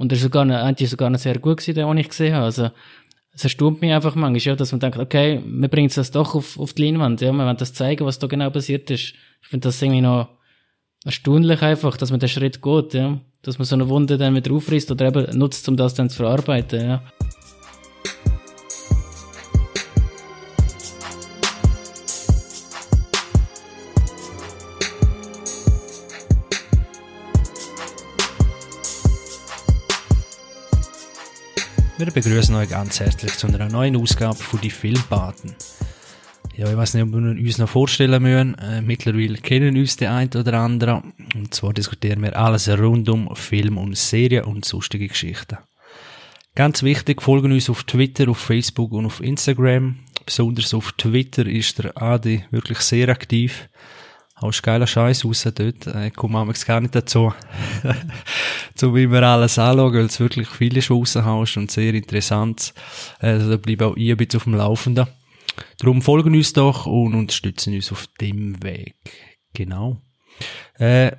Und er ist sogar, eigentlich sogar noch sehr gut gewesen, den, ich gesehen habe. Also, es erstaunt mich einfach manchmal, ja, dass man denkt, okay, wir bringen das doch auf, auf die Leinwand, ja, wir wollen das zeigen, was da genau passiert ist. Ich finde das irgendwie noch erstaunlich einfach, dass man den Schritt geht, ja. Dass man so eine Wunde dann wieder aufreißt oder eben nutzt, um das dann zu verarbeiten, ja. Wir begrüßen euch ganz herzlich zu einer neuen Ausgabe von die Filmpaten. Ja, ich weiß nicht, ob wir uns noch vorstellen müssen. Äh, mittlerweile kennen uns die ein oder andere. Und zwar diskutieren wir alles rund um Film und Serien und sonstige Geschichten. Ganz wichtig, folgen uns auf Twitter, auf Facebook und auf Instagram. Besonders auf Twitter ist der Adi wirklich sehr aktiv haust geiler Scheiß raus dort. Ich äh, komme manchmal gar nicht dazu, zu wie wir alles anschauen, weil es wirklich viele Schwussen hast und sehr interessant. Also da bleibe auch ich ein bisschen auf dem Laufenden. Darum folgen uns doch und unterstützen uns auf dem Weg. Genau. Äh,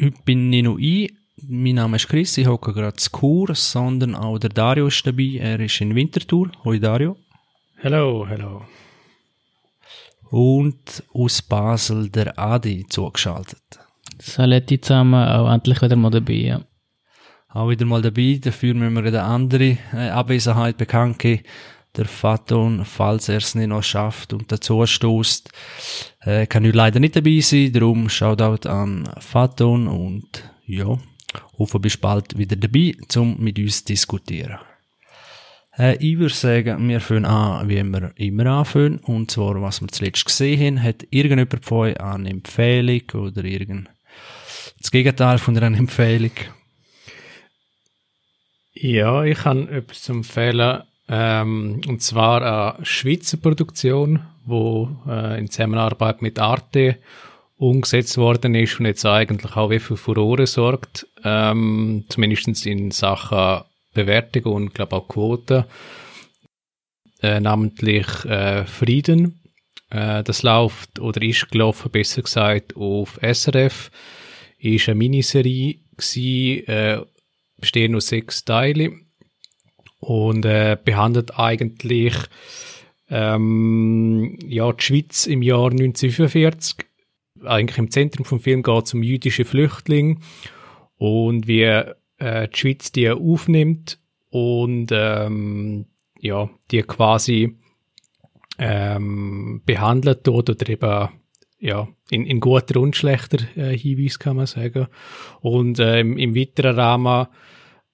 heute bin ich noch ein. Mein Name ist Chris, ich hocke gerade zu Kur, sondern auch der Dario ist dabei. Er ist in Winterthur. Hoi Dario. Hello, hello und aus Basel der Adi zugeschaltet. Saletti zusammen, auch endlich wieder mal dabei, ja. Auch wieder mal dabei, dafür müssen wir eine andere äh, Abwesenheit bekannt geben. Der Faton, falls er es nicht noch schafft und dazu stößt, äh, kann heute leider nicht dabei sein, darum Shoutout an Faton und ja, hoffe bis bald wieder dabei, um mit uns zu diskutieren. Äh, ich würde sagen, wir fangen an, wie wir immer anfangen. Und zwar, was wir zuletzt gesehen haben. Hat irgendjemand von euch eine Empfehlung oder irgend das Gegenteil von einer Empfehlung? Ja, ich habe etwas empfehlen. Ähm, und zwar eine Schweizer Produktion, wo äh, in Zusammenarbeit mit Arte umgesetzt worden ist und jetzt eigentlich auch wie für Furore sorgt. Ähm, zumindest in Sachen Bewertungen und glaube auch Quoten, äh, namentlich äh, Frieden. Äh, das läuft oder ist gelaufen, besser gesagt, auf SRF. Ist eine Miniserie gewesen, äh, bestehen aus sechs Teile und äh, behandelt eigentlich ähm, ja, die Schweiz im Jahr 1945. Eigentlich im Zentrum vom Film geht es um jüdische Flüchtlinge und wie äh, die Schweiz die aufnimmt und ähm, ja, die quasi ähm, behandelt dort oder eben ja, in, in guter und schlechter äh, Hinweis kann man sagen. Und äh, im, im weiteren Rahmen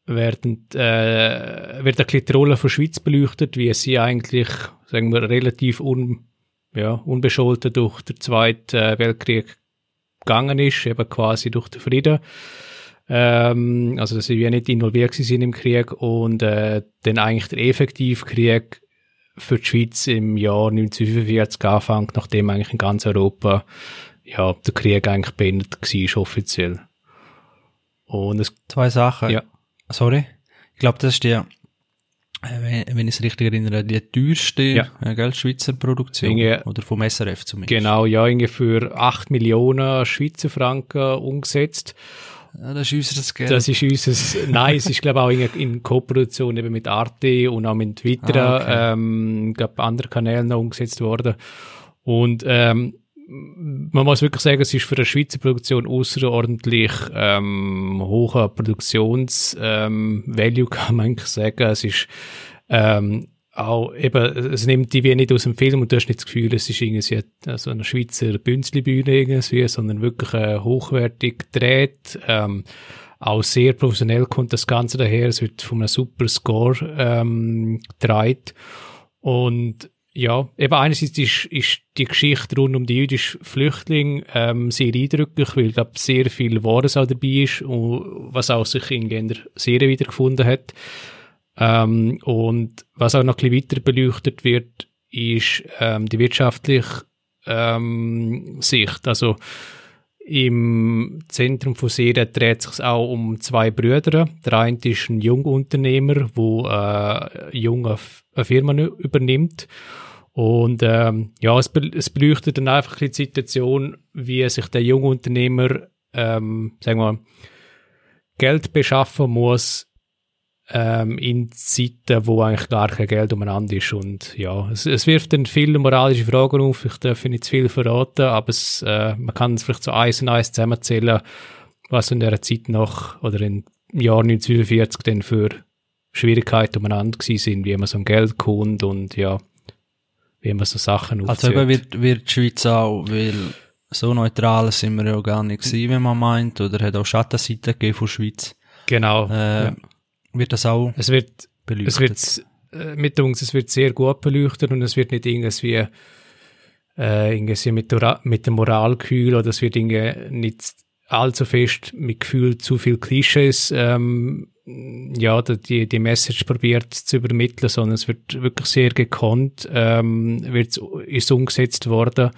werden, äh, wird ein bisschen die Rolle von Schweiz beleuchtet, wie sie eigentlich, sagen wir, relativ un, ja, unbescholten durch den Zweiten äh, Weltkrieg gegangen ist, eben quasi durch den Frieden. Ähm, also, dass sie ja nicht involviert sind im Krieg und äh, dann eigentlich der effektive Krieg für die Schweiz im Jahr 1945 anfängt, nachdem eigentlich in ganz Europa ja, der Krieg eigentlich beendet war, offiziell. Und es Zwei Sachen. Ja. Sorry. Ich glaube, das ist der, äh, wenn ich es richtig erinnere, die teuerste ja. äh, gell, Schweizer Produktion. Inge, oder vom SRF zumindest. Genau, ja, irgendwie für 8 Millionen Schweizer Franken umgesetzt. Ja, das ist unser Geld. Das ist unser, nein, es ist glaube auch in, in Co-Produktion eben mit Arte und auch mit weiteren, ah, okay. ähm, glaube anderen Kanälen noch umgesetzt worden. Und ähm, man muss wirklich sagen, es ist für eine Schweizer Produktion außerordentlich ähm, hoher Produktionsvalue, ähm, kann man eigentlich sagen. Es ist ähm, auch eben, es nimmt die wie nicht aus dem Film und du hast nicht das Gefühl, es ist irgendwie so eine Schweizer Bünzli-Bühne irgendwie, sondern wirklich hochwertig gedreht. Ähm, auch sehr professionell kommt das Ganze daher. Es wird von einem super Score ähm, gedreht. Und ja, eben einerseits ist, ist die Geschichte rund um die jüdischen Flüchtlinge ähm, sehr eindrücklich, weil glaube sehr viel Wahres auch dabei ist und was auch sich in der Serie wiedergefunden hat. Ähm, und was auch noch ein bisschen weiter beleuchtet wird, ist ähm, die wirtschaftliche ähm, Sicht. Also im Zentrum von Serie dreht sich auch um zwei Brüder. Der eine ist ein Jungunternehmer, der äh, junge eine Firma übernimmt. Und ähm, ja, es, be es beleuchtet dann einfach die Situation, wie sich der Jungunternehmer, ähm, sagen wir, Geld beschaffen muss, ähm, in Zeiten, wo eigentlich gar kein Geld umeinander ist. Und ja, es, es wirft dann viele moralische Fragen auf. Ich darf nicht zu viel verraten, aber es, äh, man kann es vielleicht so eins und eins zusammenzählen, was in der Zeit noch oder im Jahr 1945 dann für Schwierigkeiten umeinander gewesen sind, wie man so ein Geld kommt und ja, wie man so Sachen aufzieht. Also eben wird, wird die Schweiz auch, weil so neutral sind wir ja gar nicht gewesen, wenn man meint, oder hat auch Schattenseiten gegeben von der Schweiz. Genau. Äh, ja. Wird das auch es wird, beleuchtet? Es wird, äh, mit uns, es wird sehr gut beleuchtet und es wird nicht irgendwie, äh, irgendwie mit, mit dem Moralkühl oder es wird irgendwie nicht allzu fest mit Gefühl zu viel Klischees ähm, ja, die, die Message probiert zu übermitteln, sondern es wird wirklich sehr gekonnt, ähm, wird, ist umgesetzt worden.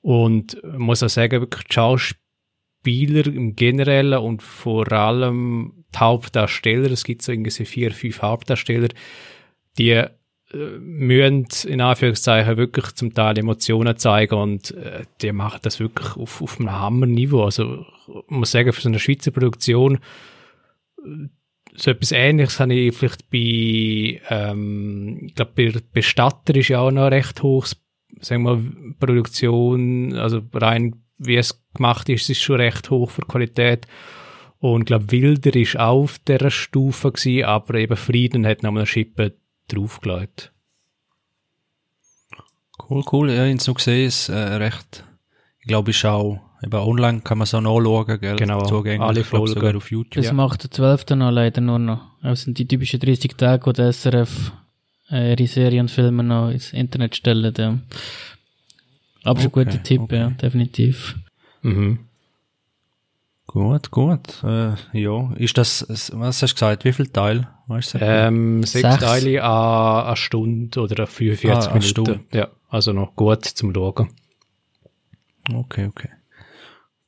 Und muss auch sagen, wirklich die Schauspieler im Generellen und vor allem Hauptdarsteller, es gibt so irgendwie vier, fünf Hauptdarsteller, die äh, müssen in Anführungszeichen wirklich zum Teil Emotionen zeigen und äh, die machen das wirklich auf, auf einem Hammerniveau. Also ich muss sagen, für so eine Schweizer Produktion so etwas Ähnliches habe ich vielleicht bei, ähm, ich glaube, bei Bestatter ist ja auch noch recht hoch, sagen wir mal, Produktion, also rein wie es gemacht ist, ist schon recht hoch für Qualität. Und ich glaube, Wilder ist auch auf dieser Stufe gewesen, aber eben Frieden hat noch eine Schippe draufgelegt. Cool, cool. Ja, ich habe es noch gesehen, ist äh, recht, ich glaube, ist auch Eben online kann man es auch nachschauen, gell? Genau, Zugänglich, alle Folgen. sogar auf YouTube. Bis ja. macht der 12. noch leider nur noch. Das sind die typischen 30 Tage, wo der SRF äh, ihre Serien und Filme noch ins Internet stellen. Ja. Aber okay, ein guter Tipp, okay. ja, definitiv. Mhm. Gut, gut. Äh, ja, ist das, was hast du gesagt, wie viel Teil? Weißt du? Ähm, sechs, sechs. Teile an eine Stunde oder 45 ah, Minuten. Stunde. Ja, also noch gut zum Schauen. Okay, okay.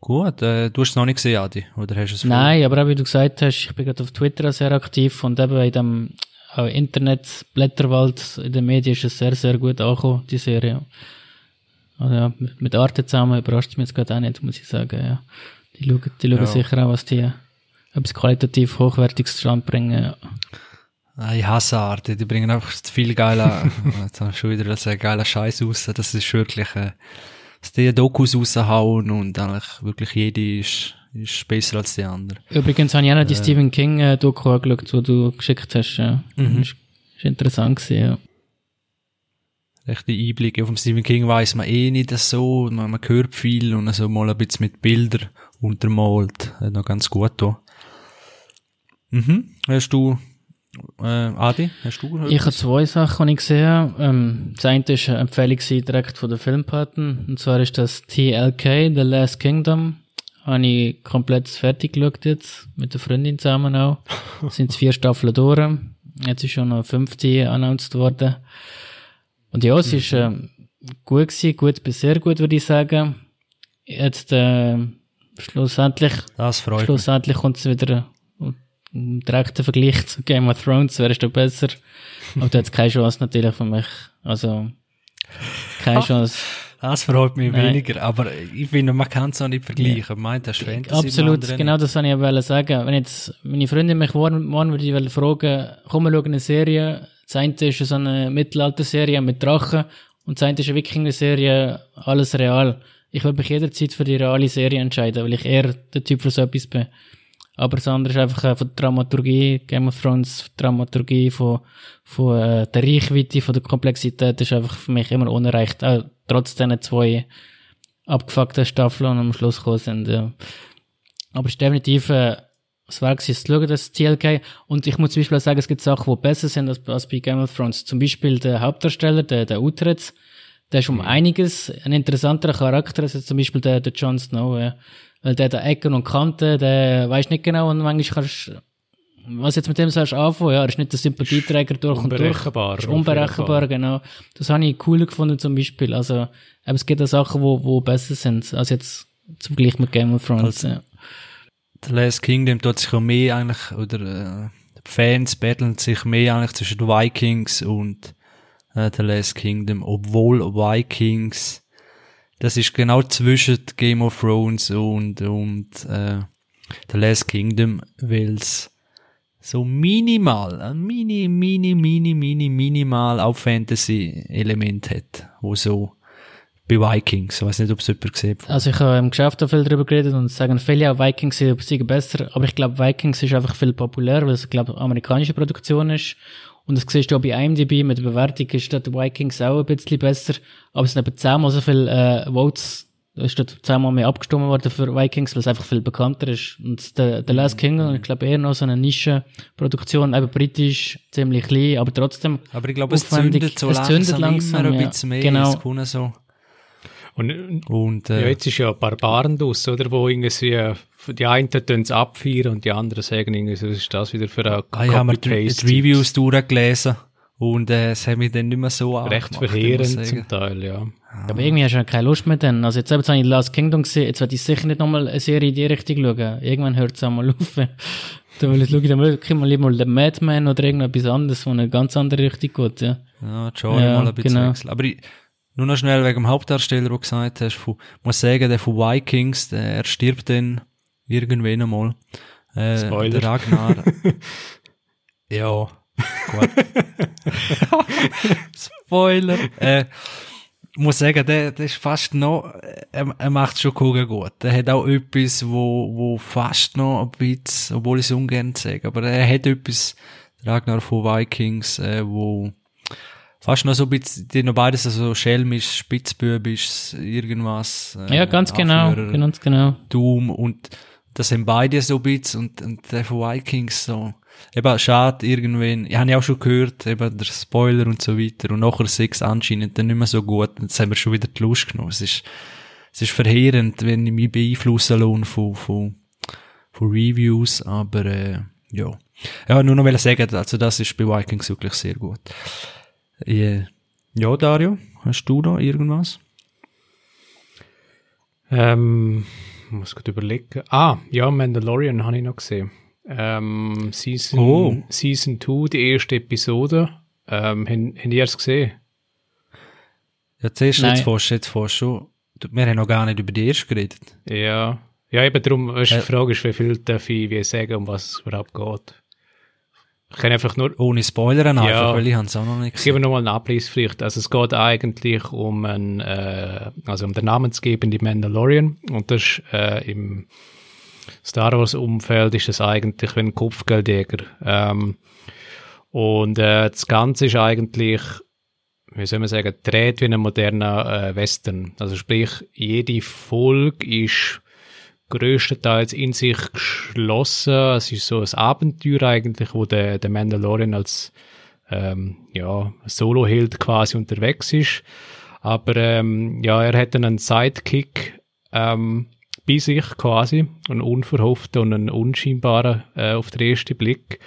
Gut, äh, du hast es noch nicht gesehen, Adi, oder hast du es Nein, aber auch wie du gesagt hast, ich bin gerade auf Twitter sehr aktiv und eben in dem äh, Internet, Blätterwald, in den Medien ist es sehr, sehr gut angekommen, die Serie. Also ja, mit Arte zusammen überrascht es mich jetzt gerade auch nicht, muss ich sagen, ja. Die schauen, die schauen ja. sicher auch, was die etwas qualitativ hochwertiges zustande bringen, ja. Ich hasse Arte, die bringen einfach viel geiler, jetzt habe ich schon wieder einen geilen Scheiß raus, das ist wirklich, äh, dass die Dokus raushauen und eigentlich wirklich jede ist, ist besser als die andere. Übrigens habe ich auch noch die äh, Stephen King äh, Doku angeschaut, die du geschickt hast. Ja. Mhm. Ist, ist interessant gewesen, ja. Rechte Einblicke. Auf dem Stephen King weiß man eh nicht so, man, man hört viel und so mal ein bisschen mit Bildern untermalt. Hat noch ganz gut da. Mhm. Hast du äh, Adi, hast du gehört? Ich habe zwei Sachen, die ich gesehen habe. Ähm, das eine war eine Empfehlung direkt von den Filmpaten. Und zwar ist das TLK, The Last Kingdom. Habe ich komplett fertig geschaut jetzt. Mit der Freundin zusammen auch. sind vier Staffeln durch. Jetzt ist schon noch 50 announced worden. Und ja, es ist äh, gut gewesen, gut bis sehr gut, würde ich sagen. Jetzt, äh, schlussendlich, das freut schlussendlich kommt es wieder im direkten Vergleich zu Game of Thrones wärst du besser. Aber du hättest keine Chance natürlich für mich. Also, keine Chance. Das freut mich Nein. weniger, aber ich finde, man kann es auch nicht vergleichen. Ja. Meint, das Fantasy Absolut, genau das wollte ich ja sagen. Wenn jetzt meine Freundin mich morgen, morgen würde ich fragen, komm, wir schauen eine Serie. Das eine ist so eine Mittelalter-Serie mit Drachen und das eine ist eine Wikinger-Serie, alles real. Ich würde mich jederzeit für die reale Serie entscheiden, weil ich eher der Typ für so etwas bin. Aber das andere ist einfach äh, von der Dramaturgie, Game of Thrones Dramaturgie, von, von äh, der Reichweite, von der Komplexität ist einfach für mich immer unerreicht. Auch trotz diesen zwei abgefuckten Staffeln und am Schluss gekommen sind. Aber es ist definitiv äh, es war zu schauen, das TLK. Und ich muss zum Beispiel sagen, es gibt Sachen, die besser sind als, als bei Game of Thrones. Zum Beispiel der Hauptdarsteller, der, der Utrecht, der ist um mhm. einiges ein interessanterer Charakter als zum Beispiel der, der Jon Snow. Ja. Weil der da Ecken und Kanten, der weiß nicht genau und manchmal kannst was jetzt mit dem sollst anfangen, ja, er ist nicht der Sympathieträger durch und durch. Ist unberechenbar, genau. Das habe ich cool gefunden zum Beispiel. Also, aber es gibt auch Sachen, wo, wo besser sind, als jetzt zum Vergleich mit Game of Thrones, also, ja. The Last Kingdom tut sich auch mehr eigentlich, oder, äh, Fans battlen sich mehr eigentlich zwischen den Vikings und äh, The Last Kingdom, obwohl Vikings das ist genau zwischen Game of Thrones und, und äh, The Last Kingdom, weil es so minimal, ein mini, mini, mini, mini, minimal auch Fantasy-Element hat, wo so bei Vikings, ich weiß nicht, ob es jemand gesehen hat. Also ich habe im Geschäft auch viel darüber geredet und sagen viele auch Vikings sind besser, aber ich glaube Vikings ist einfach viel populärer, weil es glaube amerikanische Produktion ist und das siehst du auch bei IMDb, mit der Bewertung ist dort Vikings auch ein bisschen besser, aber es sind eben zehnmal so viele äh, Votes da ist dort zehnmal mehr abgestimmt worden für Vikings, weil es einfach viel bekannter ist. Und der, der Last Kingdom, ich glaube eher noch so eine Nischenproduktion, eben britisch, ziemlich klein, aber trotzdem Aber ich glaube, es zündet so es langsam, zündet langsam immer ein ja. bisschen mehr. Genau. Es kommt so. Und, Und, ja, äh, jetzt ist ja Barbaren draus, oder? Wo irgendwie, äh, die einen tun es abfeiern und die anderen sagen irgendwie, was ist das wieder für ein ah, ich habe mir die, die Reviews durchgelesen und äh, es hat mich dann nicht mehr so Recht ich verheerend zum Teil, ja. Aber irgendwie hast du ja keine Lust mehr dann. Also jetzt habe ich Last Kingdom gesehen, jetzt werde ich sicher nicht nochmal eine Serie in die Richtung schauen. Irgendwann hört es auch mal auf. dann will ich schauen, dann wirklich mal lieber mal den Madman oder irgendetwas anderes, wo in eine ganz andere Richtung geht, ja. Ja, schon Ja, mal ein bisschen genau. wechseln. Aber ich, nur noch schnell wegen dem Hauptdarsteller, den du gesagt hast, von, muss sagen, der von Vikings, der, er stirbt dann irgendwann einmal. Äh, Spoiler. Der Ragnar. ja, gut. Spoiler. Äh, ich muss sagen, der, der ist fast noch, er, er macht schon Kugeln gut. Er hat auch etwas, wo, wo fast noch ein bisschen, obwohl ich es ungern sage, aber er hat etwas, der Ragnar von Vikings, äh, wo fast noch so ein bisschen, die noch beides, also schelmisch, spitzbübisch, irgendwas. Äh, Ja, ganz genau, Anführer, ganz genau. Doom und das sind beide so ein und, und der von Vikings so. Eben, schade, irgendwann, ich habe ja auch schon gehört, eben der Spoiler und so weiter und nachher sechs anscheinend dann nicht mehr so gut jetzt haben wir schon wieder die Lust genommen. Es ist, es ist verheerend, wenn ich mich beeinflussen lasse von, von, von Reviews, aber, äh, ja. Ja, nur noch will sagen, also das ist bei Vikings wirklich sehr gut. Äh, ja, Dario, hast du da irgendwas? Ähm, ich muss gut überlegen. Ah, ja, Mandalorian habe ich noch gesehen. Ähm, Season, Oh. Season 2, die erste Episode. Ähm, haben, haben ihr es gesehen? Ja, zuerst Nein. jetzt fast, jetzt fast schon. Du- Wir haben noch gar nicht über die erste geredet. Ja. Ja, eben darum, weißt, du, die Frage ist, wie viel darf ich wie sagen, um was es überhaupt geht. Ich kann einfach nur, Ohne Spoiler einfach, Ja. weil ich es auch noch nicht ich gebe gesehen. nochmal einen Abriss vielleicht. Also es geht eigentlich um ein, äh, also um den namensgebenden Mandalorian und das ist, äh, im Star Wars Umfeld ist es eigentlich wie ein Kopfgeldjäger. Ähm, und äh, das Ganze ist eigentlich, wie soll man sagen, dreht wie ein moderner äh, Western. Also sprich, jede Folge ist größtenteils in sich geschlossen. Es ist so ein Abenteuer eigentlich, wo der, der Mandalorian als ähm, ja, Solo-Held quasi unterwegs ist. Aber ähm, ja, er hat einen Sidekick ähm, bei sich quasi, einen unverhofften und einen unscheinbaren äh, auf den ersten Blick.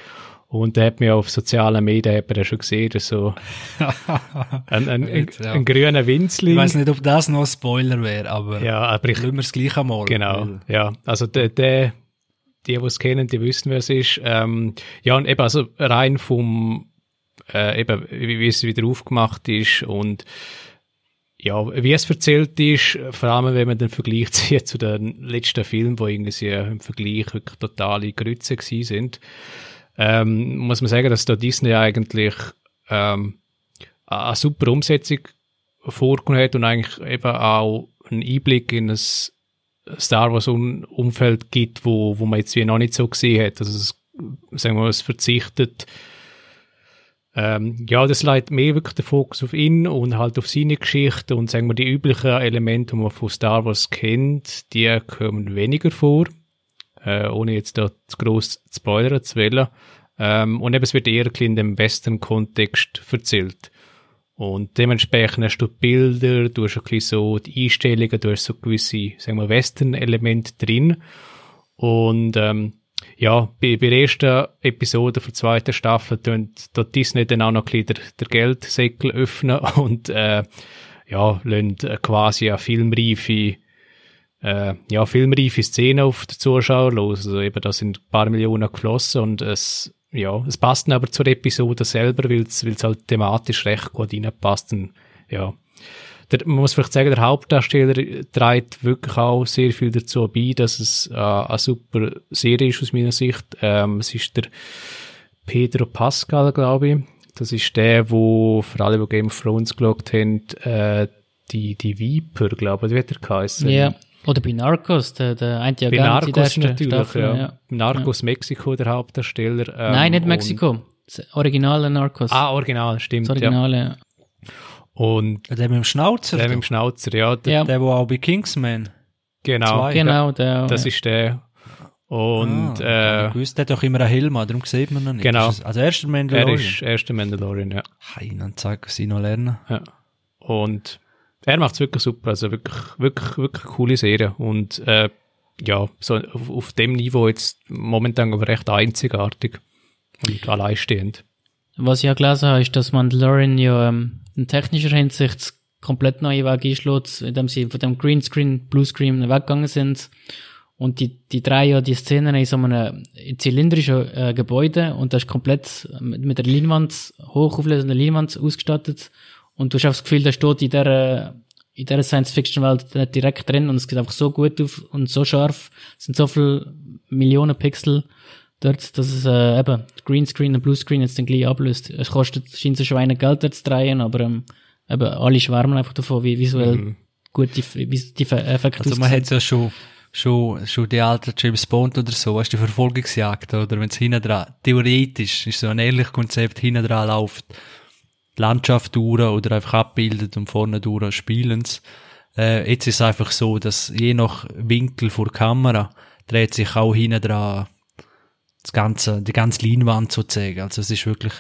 Und der hat mir auf sozialen Medien hat man schon gesehen, dass so ein, ein, ein, ja. ein grüner Ich Winzling. weiß nicht, ob das noch ein Spoiler wäre, aber Ja, aber ich, lassen wir es gleich einmal. Genau, weil- ja. Also der, der die, die es kennen, die wissen, wer es ist. Ähm, ja, und eben, also rein vom, äh, eben, wie, wie es wieder aufgemacht ist und ja, wie es erzählt ist, vor allem wenn man den Vergleich zieht zu den letzten Filmen, wo irgendwie im Vergleich wirklich totale Grütze gewesen sind, ähm, muss man sagen, dass da Disney eigentlich ähm, eine super Umsetzung vorgenommen hat und eigentlich eben auch einen Einblick in das Star Wars Umfeld gibt, wo, wo man jetzt wie noch nicht so gesehen hat. Also es, sagen wir mal, es verzichtet ähm, ja, das leitet mehr wirklich den Fokus auf ihn und halt auf seine Geschichte und sagen wir, die üblichen Elemente, die man von Star Wars kennt, die kommen weniger vor, äh, ohne jetzt da zu gross zu spoilern zu wollen. Ähm, und eben, es wird eher in dem Western-Kontext erzählt. Und dementsprechend hast du Bilder, du hast ein bisschen so die Einstellungen, du hast so gewisse, sagen wir, Western-Elemente drin. Und ähm, ja, bei, bei der ersten Episode der zweiten Staffel tut dort Disney dann auch noch ein bisschen der, der Geldsäckel öffnen und äh, ja, lassen äh, quasi eine filmreife äh, ja, filmreife Szenen auf die Zuschauer los. Also eben, da sind ein paar Millionen geflossen und es, ja, es passt dann aber zur Episode selber, weil es halt thematisch recht gut reinpasst. Und, ja, der, man muss vielleicht sagen, der Hauptdarsteller trägt wirklich auch sehr viel dazu bei, dass es äh, eine super Serie ist aus meiner Sicht. Ähm, es ist der Pedro Pascal, glaube ich. Das ist der, wo für alle, die Game of Thrones geschaut haben, äh, die, die Viper, glaube ich, wie hat er geheißen? Ja. Oder bei Narcos, der, der eine Bei in der Narcos natürlich, Staffel, ja. Narcos Mexiko, der Hauptdarsteller. ähm, Nein, nicht Mexiko. Das originale Narcos. Ah, Original, stimmt. das Originale, ja. Ja. Und Der mit dem Schnauzer. der mit dem Schnauzer, ja, der, Ja. Der, der auch bei Kingsman. genau. Zwei. Genau, der. Das ja. ist der. Und ah, äh, ich wusste, der hat doch immer einen Helm, an, darum sieht man ihn nicht. Genau. Also erster er Mandalorian. ist erster Mandalorian, ja. Hey, dann zeig sie noch lernen. ja. Und er macht es wirklich super, also wirklich, wirklich, wirklich coole Serie. Und äh, ja, so auf, auf dem Niveau jetzt momentan aber recht einzigartig und alleinstehend. Was ich ja gelesen habe, ist, dass Mandalorian ja ähm, in technischer Hinsicht komplett neue Wege einschlägt, indem sie von dem Greenscreen, Bluescreen weggegangen sind. Und die, die drei ja die Szenen in so einem zylindrischen äh, Gebäude und das ist komplett mit, mit der Leinwand, hochauflösenden Leinwand ausgestattet. Und du hast auch das Gefühl, der steht in dieser, in dieser Science-Fiction-Welt nicht direkt drin und es geht einfach so gut auf und so scharf. Es sind so viele Millionen Pixel dort, dass es äh, eben Greenscreen und Bluescreen jetzt dann gleich ablöst. Es kostet, scheint so Schweine Geld dort zu drehen, aber ähm, eben alle schwärmen einfach davon, wie visuell gut die, wie die Effekte Also man hat ja schon, schon, schon die alten James Bond oder so, hast du die Verfolgungsjagd, oder wenn es hinten dran, theoretisch ist so ein ähnliches Konzept, hinten dran läuft, Landschaft durch oder einfach abbildet und vorne durch spielen's. Äh, jetzt ist es einfach so, dass je nach Winkel vor der Kamera dreht sich auch hinten dran das ganze, die ganze Leinwand sozusagen. Also es ist wirklich,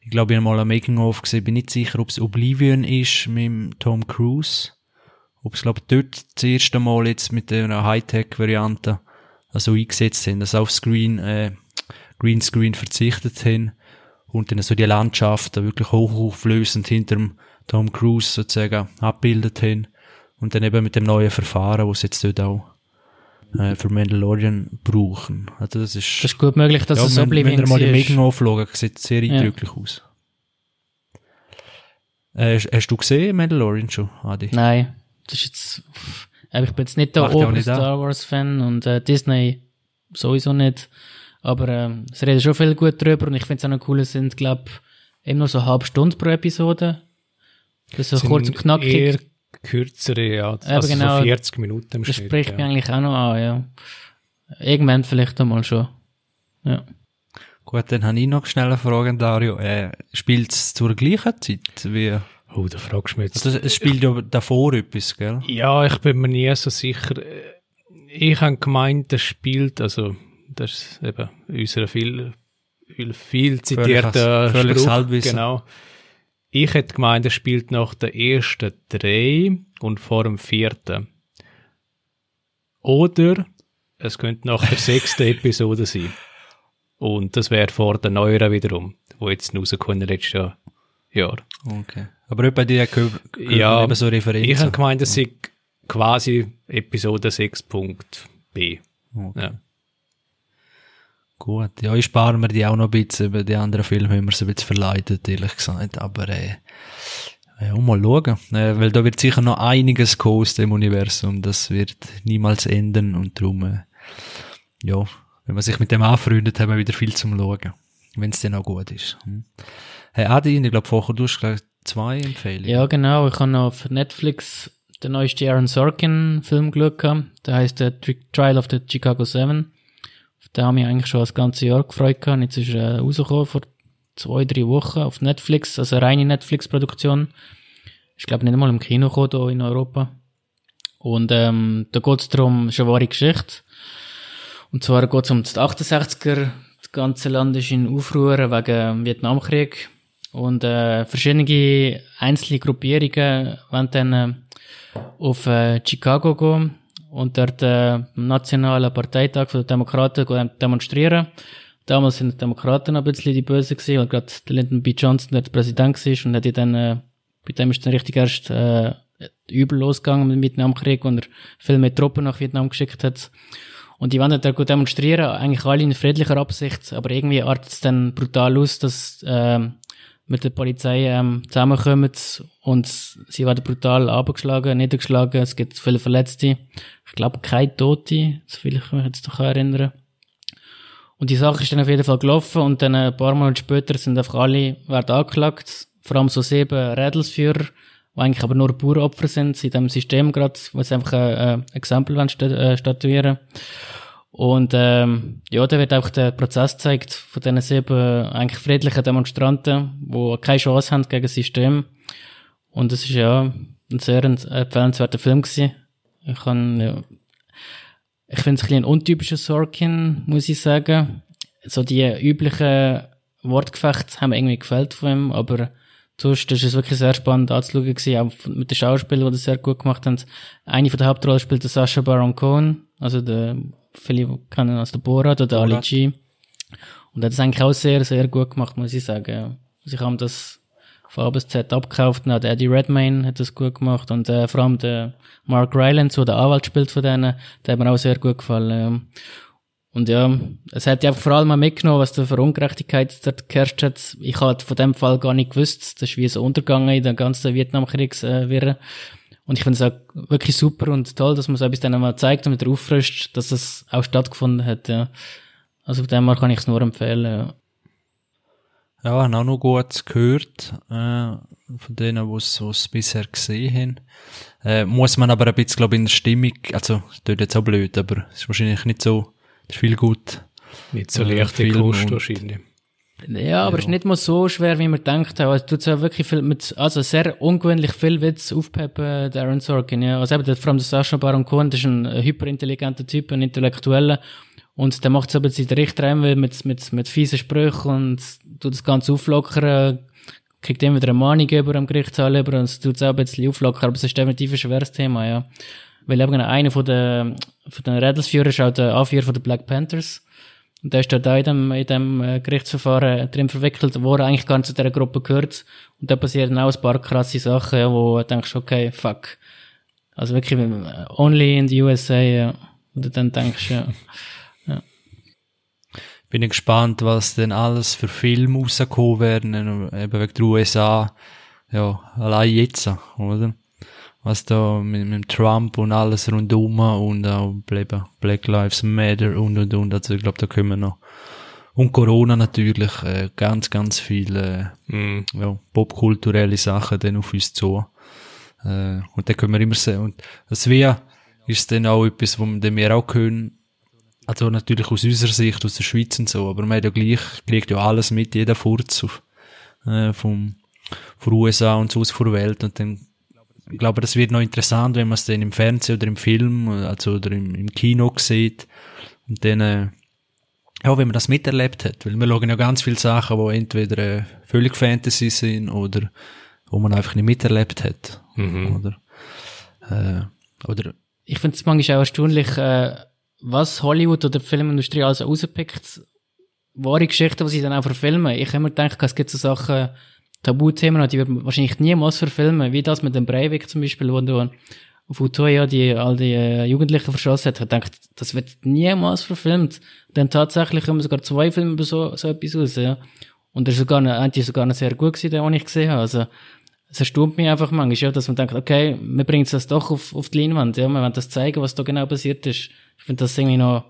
ich glaube, ich habe mal ein Making-of gesehen, bin nicht sicher, ob es Oblivion ist mit Tom Cruise ob es glaube dort das erste Mal jetzt mit einer Hightech-Variante also eingesetzt haben, dass auf Screen, äh, Greenscreen verzichtet haben und dann so die Landschaften wirklich hochauflösend hinter dem Tom Cruise sozusagen abbildet haben und dann eben mit dem neuen Verfahren, was sie jetzt dort auch äh, für Mandalorian brauchen. Also das ist, Das ist gut möglich, dass ja, es wenn, wenn Oblivion ihr mal die war. Making-of schaut, sieht sehr Ja. eindrücklich aus. Äh, hast, du gesehen Mandalorian schon, Adi? Nein, das ist jetzt, ich bin jetzt nicht der ja nicht Star Wars Fan und äh, Disney sowieso nicht. Aber ähm, es reden schon viel gut drüber und ich finde es auch noch cool, es sind, glaube eben nur so eine halbe Stunde pro Episode. Das ist so kurz und knackig. Eher kürzere, ja. Also genau. so 40 Minuten im Das Schnitt. spricht ja. mich eigentlich auch noch an, ja. Irgendwann vielleicht einmal schon. Ja. Gut, dann habe ich noch schnell eine Frage an Dario. Äh, spielt es zur gleichen Zeit wie... Oh, da fragst du mich jetzt. Also es spielt ja davor etwas, gell? Ja, ich bin mir nie so sicher. Ich habe gemeint, das spielt, also, das ist eben unser viel, viel, viel zitierter völliges Spruch. Genau. Ich hätte gemeint, das spielt nach der ersten drei und vor dem vierten. Oder es könnte nach der sechsten Episode sein. Und das wäre vor der neueren wiederum, wo jetzt rausgekommen letztes Jahr. Jahr. Okay. Aber bei dir gehört Ja, eben so Referenzen. Ich habe gemeint, das sei quasi Episode 6.b. Okay. Ja. Gut, ja, ich spare mir die auch noch ein bisschen. Über die anderen Filme haben wir sie ein bisschen verleitet, ehrlich gesagt. Aber, äh, ja, mal schauen. Äh, weil da wird sicher noch einiges aus dem Universum. Das wird niemals enden und darum, äh, ja, wenn man sich mit dem anfreundet, haben wir wieder viel zum Schauen. Wenn es dann auch gut ist. Hm. Hey, Adi, ich glaube, vorher du hast gleich zwei Empfehlungen. Ja, genau. Ich habe noch auf Netflix den neuesten Aaron Sorkin Film geschaut. Der heißt The Tri- Trial of the Chicago Seven. Auf den habe ich eigentlich schon das ganze Jahr gefreut gehabt. Jetzt ist er äh, rausgekommen vor zwei, drei Wochen auf Netflix. Also eine reine Netflix-Produktion. Ich glaube nicht einmal im Kino gekommen, hier in Europa. Und ähm, da geht es darum, ist eine wahre Geschichte. Und zwar geht es um die 68er. Das ganze Land ist in Aufruhr wegen Vietnamkrieg. Und äh, verschiedene einzelne Gruppierungen wollen dann äh, auf äh, Chicago gehen und dort äh, nationalen Parteitag der Demokraten demonstrieren. Damals sind die Demokraten ein bisschen die Böse gewesen, weil gerade der Lyndon B. Johnson dort Präsident war und hat dann, äh, bei dem ist dann richtig erst äh, übel losgegangen mit dem Vietnamkrieg und er viel mehr Truppen nach Vietnam geschickt hat. Und die wollen dort gut demonstrieren, eigentlich alle in friedlicher Absicht, aber irgendwie artet es dann brutal aus, dass ähm, mit der Polizei ähm, zusammenkommen und sie werden brutal abgeschlagen, niedergeschlagen, es gibt viele Verletzte. Ich glaube, keine Tote, so viel ich mich jetzt noch erinnern. Und die Sache ist dann auf jeden Fall gelaufen und dann ein paar Monate später sind einfach alle, werden angeklagt, vor allem so sieben Rädelsführer, die eigentlich aber nur Bauernopfer sind in diesem System gerade, wo sie einfach ein, ein Exempel wollen sta äh, statuieren Und ähm, ja, da wird auch der Prozess gezeigt von diesen sieben eigentlich friedlichen Demonstranten, die keine Chance haben gegen das System. Und es ist ja ein sehr empfehlenswerter Film gewesen. Ich kann, ja, ich finde es ein bisschen untypischer Sorkin, muss ich sagen. So die üblichen Wortgefechte haben mir irgendwie gefällt von ihm, aber sonst ist es wirklich sehr spannend anzuschauen gewesen, auch mit den Schauspielern, die das sehr gut gemacht haben. Eine von der Hauptrollen spielt der Sasha Baron Cohen, also der, viele kennen als der Borat oder der Ali G. Und er hat es eigentlich auch sehr, sehr gut gemacht, muss ich sagen. Also ich habe das von A bis Z abgekauft. Und Eddie Redmayne hat das gut gemacht. Und äh, vor allem der Mark Rylance, der der Anwalt spielt von denen, der hat mir auch sehr gut gefallen. Und ja, es hat ja vor allem mal mitgenommen, was da für Ungerechtigkeit dort geherrscht hat. Ich hatte von dem Fall gar nicht gewusst. Das ist wie so untergegangen in der ganzen Vietnamkriegswirre. Äh, und ich finde es auch wirklich super und toll, dass man so etwas dann einmal zeigt und wieder auffrischt, dass es auch stattgefunden hat, ja. Also von dem her kann ich es nur empfehlen, ja. Ja, habe auch noch gut gehört, äh, von denen, die es bisher gesehen haben. Äh, muss man aber ein bisschen, glaube ich, in der Stimmung, also, das tut jetzt auch blöd, aber es ist wahrscheinlich nicht so, ist viel gut. Nicht so äh, leichte Kost wahrscheinlich. Ja, aber es ja. ist nicht mal so schwer, wie man denkt. Also, tut ja wirklich viel mit, also sehr ungewöhnlich viel Witz aufpeppen, Darren Sorkin, ja. Also eben, vor allem der Sascha Baron Cohen, das ist ein hyperintelligenter Typ, ein Intellektueller. Und der macht es aber in der Richter mit, mit, mit fiesen Sprüchen und tut das Ganze auflockern, kriegt immer wieder eine Mahnung über am Gerichtssaal über und es tut es auch ein bisschen auflockern, aber es ist definitiv ein schweres Thema, ja. Weil eben einer von den, von den Rädelsführern ist auch der Anführer von den Black Panthers. Und der ist auch in dem, in dem äh, Gerichtsverfahren drin verwickelt, wo er eigentlich gar nicht zu dieser Gruppe gehört. Und da passieren auch ein paar krasse Sachen, ja, wo du denkst, okay, fuck. Also wirklich, only in the USA, ja. Und du dann denkst, ja bin ich gespannt, was denn alles für Filme rausgekommen werden, eben wegen der USA. Ja, allein jetzt, oder? Was da mit, mit Trump und alles rundum und auch Black Lives Matter und und und. Also ich glaube, da können wir noch. Und Corona natürlich, äh, ganz, ganz viele mm. ja, popkulturelle Sachen dann auf uns zu. Äh, und da können wir immer sehen. Und das wäre, ist dann auch etwas, wo wir auch können, also natürlich aus unserer Sicht, aus der Schweiz und so, aber man hat ja gleich, kriegt ja alles mit, jeder Furz auf, äh, vom, von USA und so aus der Welt und dann, ich glaube, das wird noch interessant, wenn man es dann im Fernsehen oder im Film, also oder im, im Kino sieht und dann, äh, ja, wenn man das miterlebt hat, weil wir schauen ja ganz viele Sachen, die entweder äh, völlig Fantasy sind oder wo man einfach nicht miterlebt hat, mhm. oder, äh, oder ich finde es manchmal auch erstaunlich, äh, was Hollywood oder die Filmindustrie also rauspickt, wahre Geschichten, die sie dann auch verfilmen. Ich habe mir gedacht, es gibt so Sachen, Tabuthemen, die wird wahrscheinlich niemals verfilmen, wie das mit dem Breivik zum Beispiel, wo du auf Utoya die, all die äh, Jugendlichen verschossen hat. Ich dachte, das wird niemals verfilmt. Dann tatsächlich kommen sogar zwei Filme über so, so etwas raus, ja. Und er ist sogar, eigentlich sogar noch sehr gut gewesen, den ich gesehen habe. Also, es erstaunt mich einfach manchmal, ja, dass man denkt, okay, wir bringen das doch auf, auf die Leinwand, ja, wir wollen das zeigen, was da genau passiert ist. Ich finde das irgendwie noch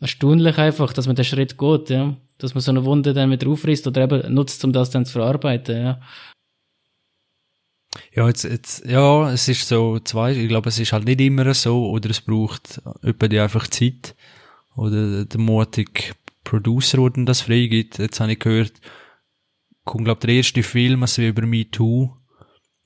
erstaunlich einfach, dass man den Schritt geht, ja. Dass man so eine Wunde dann wieder aufrisst oder eben nutzt, um das dann zu verarbeiten, ja. Ja, jetzt, jetzt, ja, es ist so zwei, ich glaube, es ist halt nicht immer so, oder es braucht etwa die einfach Zeit, oder der mutige Producer, der das freigibt. Jetzt habe ich gehört, kommt, glaube der erste Film, also über Me Too,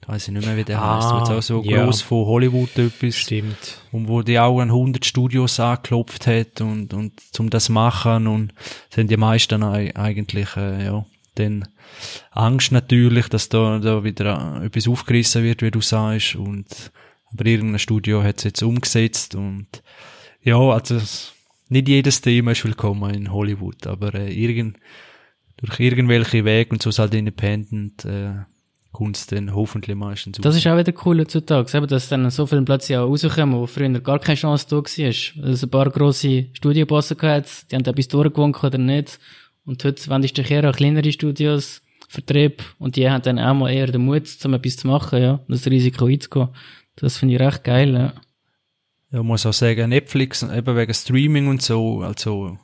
weiß ich nicht mehr, wie der ah, heißt, jetzt auch so ja. groß von Hollywood etwas. Stimmt. Und wo die auch an 100 Studios angeklopft hat und, und zum das machen und sind die meisten eigentlich, äh, ja, dann Angst natürlich, dass da, da wieder etwas aufgerissen wird, wie du sagst, und, aber irgendein Studio hat es jetzt umgesetzt und, ja, also, nicht jedes Thema ist willkommen in Hollywood, aber äh, irgend, durch irgendwelche Wege und so ist halt independent, äh, kommt dann hoffentlich meistens Das ist auch wieder cool heutzutage, eben, dass dann so viele plötzlich auch rauskommen, wo früher gar keine Chance da war. Weil es ein paar grosse Studiobosse gehabt die haben etwas durchgewunken oder nicht. Und heute wendest du dich eher an kleinere Studios, Vertrieb, und die haben dann auch mal eher den Mut, um etwas zu machen, ja, und das Risiko einzugehen. Das finde ich recht geil, ja. Ja, muss auch sagen, Netflix, eben wegen Streaming und so, also,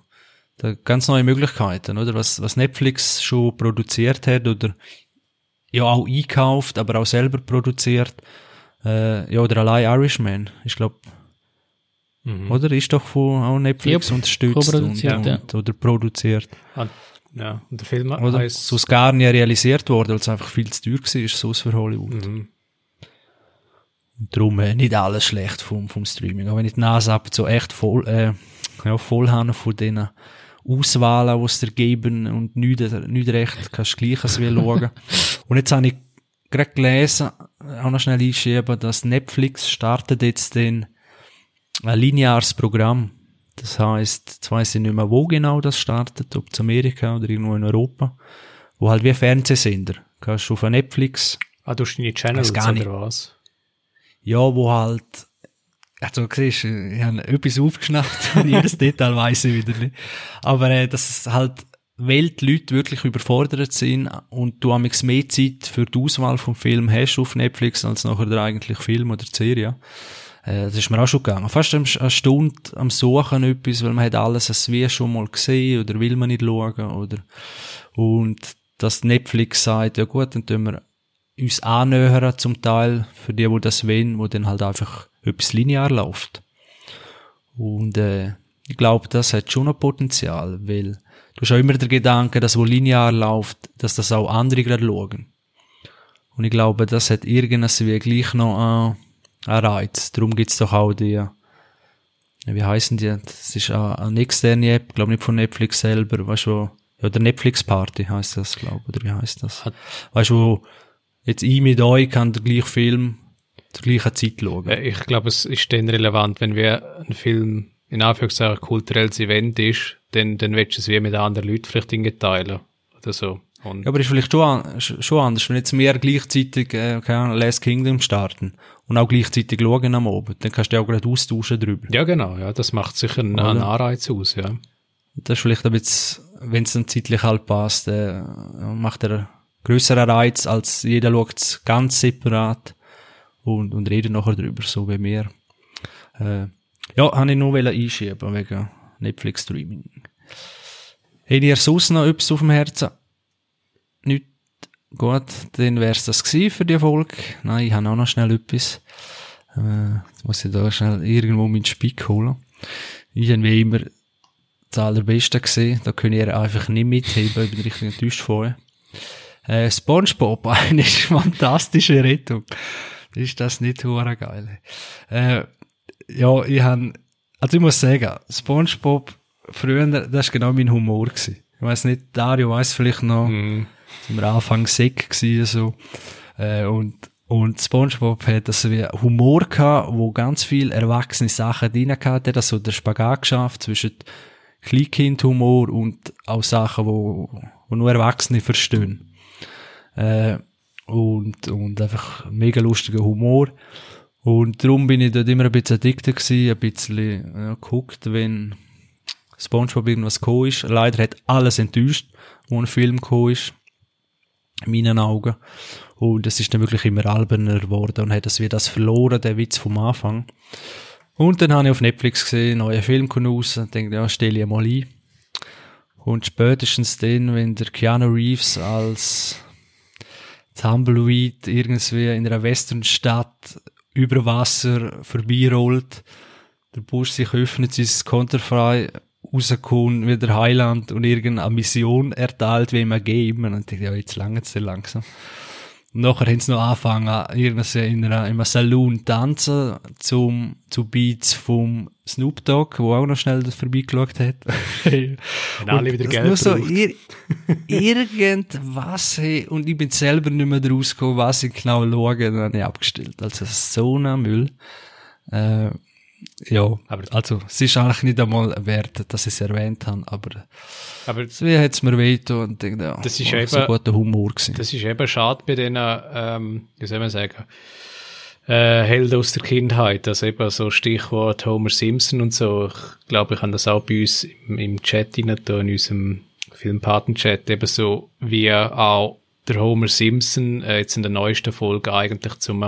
da ganz neue Möglichkeiten, oder? Was, was Netflix schon produziert hat oder ja auch einkauft, aber auch selber produziert. Äh, ja, oder allein Irishman. Ich glaube, mhm. oder? Ist doch von auch Netflix yep. unterstützt und, ja. und, oder produziert. Ah, ja, und der Film oder heißt... So gar nicht realisiert worden, weil es einfach viel zu teuer war, so für Hollywood. Mhm. Und darum äh, nicht alles schlecht vom, vom Streaming. Auch wenn ich die Nase ab so echt voll, äh, ja, voll habe von denen Auswahlen, die es dir geben und nichts, nichts recht, kannst du gleich schauen. und jetzt habe ich gerade gelesen, auch noch schnell einschieben, dass Netflix startet jetzt den ein lineares Programm. Das heißt, jetzt weiss ich nicht mehr, wo genau das startet, ob es Amerika oder irgendwo in Europa, wo halt wie Fernsehsender. Kannst du auf Netflix. Ah, du hast deine Channels gar nicht. oder was? Ja, wo halt also, siehst ich habe etwas aufgeschnappt und jedes Detail weiss ich wieder nicht. Aber, äh, dass halt Weltleute wirklich überfordert sind und du amix mehr Zeit für die Auswahl vom Film hast auf Netflix als nachher der eigentliche Film oder die Serie. Äh, das ist mir auch schon gegangen. Fast eine Stunde am Suchen etwas, weil man hat alles als wie schon mal gesehen oder will man nicht schauen oder, und dass Netflix sagt, ja gut, dann tun wir uns annähern zum Teil für die, wo das wollen, wo dann halt einfach etwas linear läuft. Und äh, ich glaube, das hat schon ein Potenzial, weil du hast auch immer der Gedanke, dass wo linear läuft, dass das auch andere gerade schauen. Und ich glaube, das hat irgendwas wie gleich noch einen, einen Reiz. Darum gibt's doch auch die, wie heißen die? Das ist eine externe App, glaube nicht von Netflix selber, weißt du, ja, der Netflix Party heißt das, glaube ich, oder wie heißt das? Weißt du, jetzt ich mit euch kann der gleiche Film zur gleichen Zeit schauen. Ich glaube, es ist dann relevant, wenn wir ein Film in Anführungszeichen kulturelles Event ist, dann, dann willst du es wie mit anderen Leuten vielleicht irgendwie teilen oder so. Und ja, aber ist vielleicht schon, schon anders, wenn jetzt mehr gleichzeitig, äh, Last Kingdom starten und auch gleichzeitig schauen am Abend, dann kannst du auch gerade austauschen drüber. Ja, genau, ja, das macht sicher einen, einen Anreiz aus, ja. Das ist vielleicht ein bisschen, wenn es dann zeitlich halt passt, äh, macht er einen grösseren Reiz, als jeder schaut es ganz separat und, und reden nachher drüber, so wie wir. Äh, ja, habe ich nur einschieben wegen Netflix-Streaming. Habt ihr sonst noch etwas auf dem Herzen? Nicht? Gut, dann wär's das für die Folge. Nein, ich habe auch noch schnell etwas. Äh, jetzt muss ich da schnell irgendwo meinen Spick holen. Ich habe wie immer das Allerbeste gesehen. Da könnt ihr einfach nicht mitheben. Ich bin richtig enttäuscht von äh, Spongebob, eine fantastische Rettung ist das nicht hure geil. Äh, ja, ich han, also ich muss sagen, SpongeBob früher, das war genau mein Humor gewesen. Ich weiß nicht, Dario weiß vielleicht noch, mm. sind wir Anfang Sick gewesen, so. Äh, und, und SpongeBob hat das wie Humor gehabt, wo ganz viel erwachsene Sachen drin hatte, das so der Spagat geschafft zwischen Kleinkindhumor und auch Sachen, wo, wo nur Erwachsene verstehen. Äh, und, und einfach mega lustiger Humor. Und darum bin ich dort immer ein bisschen addicted gewesen, ein bisschen ja, geguckt, wenn Spongebob irgendwas gekommen ist. Leider hat alles enttäuscht, wo ein Film gekommen ist. In meinen Augen. Und es ist dann wirklich immer alberner geworden und hat das wie das verloren, der Witz vom Anfang. Und dann habe ich auf Netflix gesehen, neuer Film kommt raus, und denke, ja, stelle ich mal ein. Und spätestens dann, wenn der Keanu Reeves als Tumbleweed irgendwie in einer Westernstadt über Wasser vorbeirollt, der Busch sich öffnet, sein Konterfrei rauskommt, wieder Heiland und irgendeine Mission erteilt, wie man geben. Und dann denke ich, ja, jetzt lange es langsam. Und nachher haben sie noch angefangen, in, einer, in einem Saloon tanzen, zum, zu Beats vom Snoop Dogg, wo auch noch schnell vorbeigeschaut hat. Wenn alle wieder Geld nur so ir irgendwas, hey, und ich bin selber nicht mehr draus gekommen, was ich genau schaue, dann habe ich abgestellt. Also so ein Müll. Äh, ja, aber also es ist eigentlich nicht einmal wert, dass ich es erwähnt habe, aber, aber wie hat es mir wehgetan und denke, ja, das ist eben, so guter Humor gewesen. Das ist eben schade bei denen, ähm, wie soll man sagen, äh, Helden aus der Kindheit, also eben so Stichwort Homer Simpson und so. Ich glaube, ich habe das auch bei uns im, im Chat in unserem Filmpaten-Chat, eben so wie auch der Homer Simpson äh, jetzt in der neuesten Folge eigentlich zum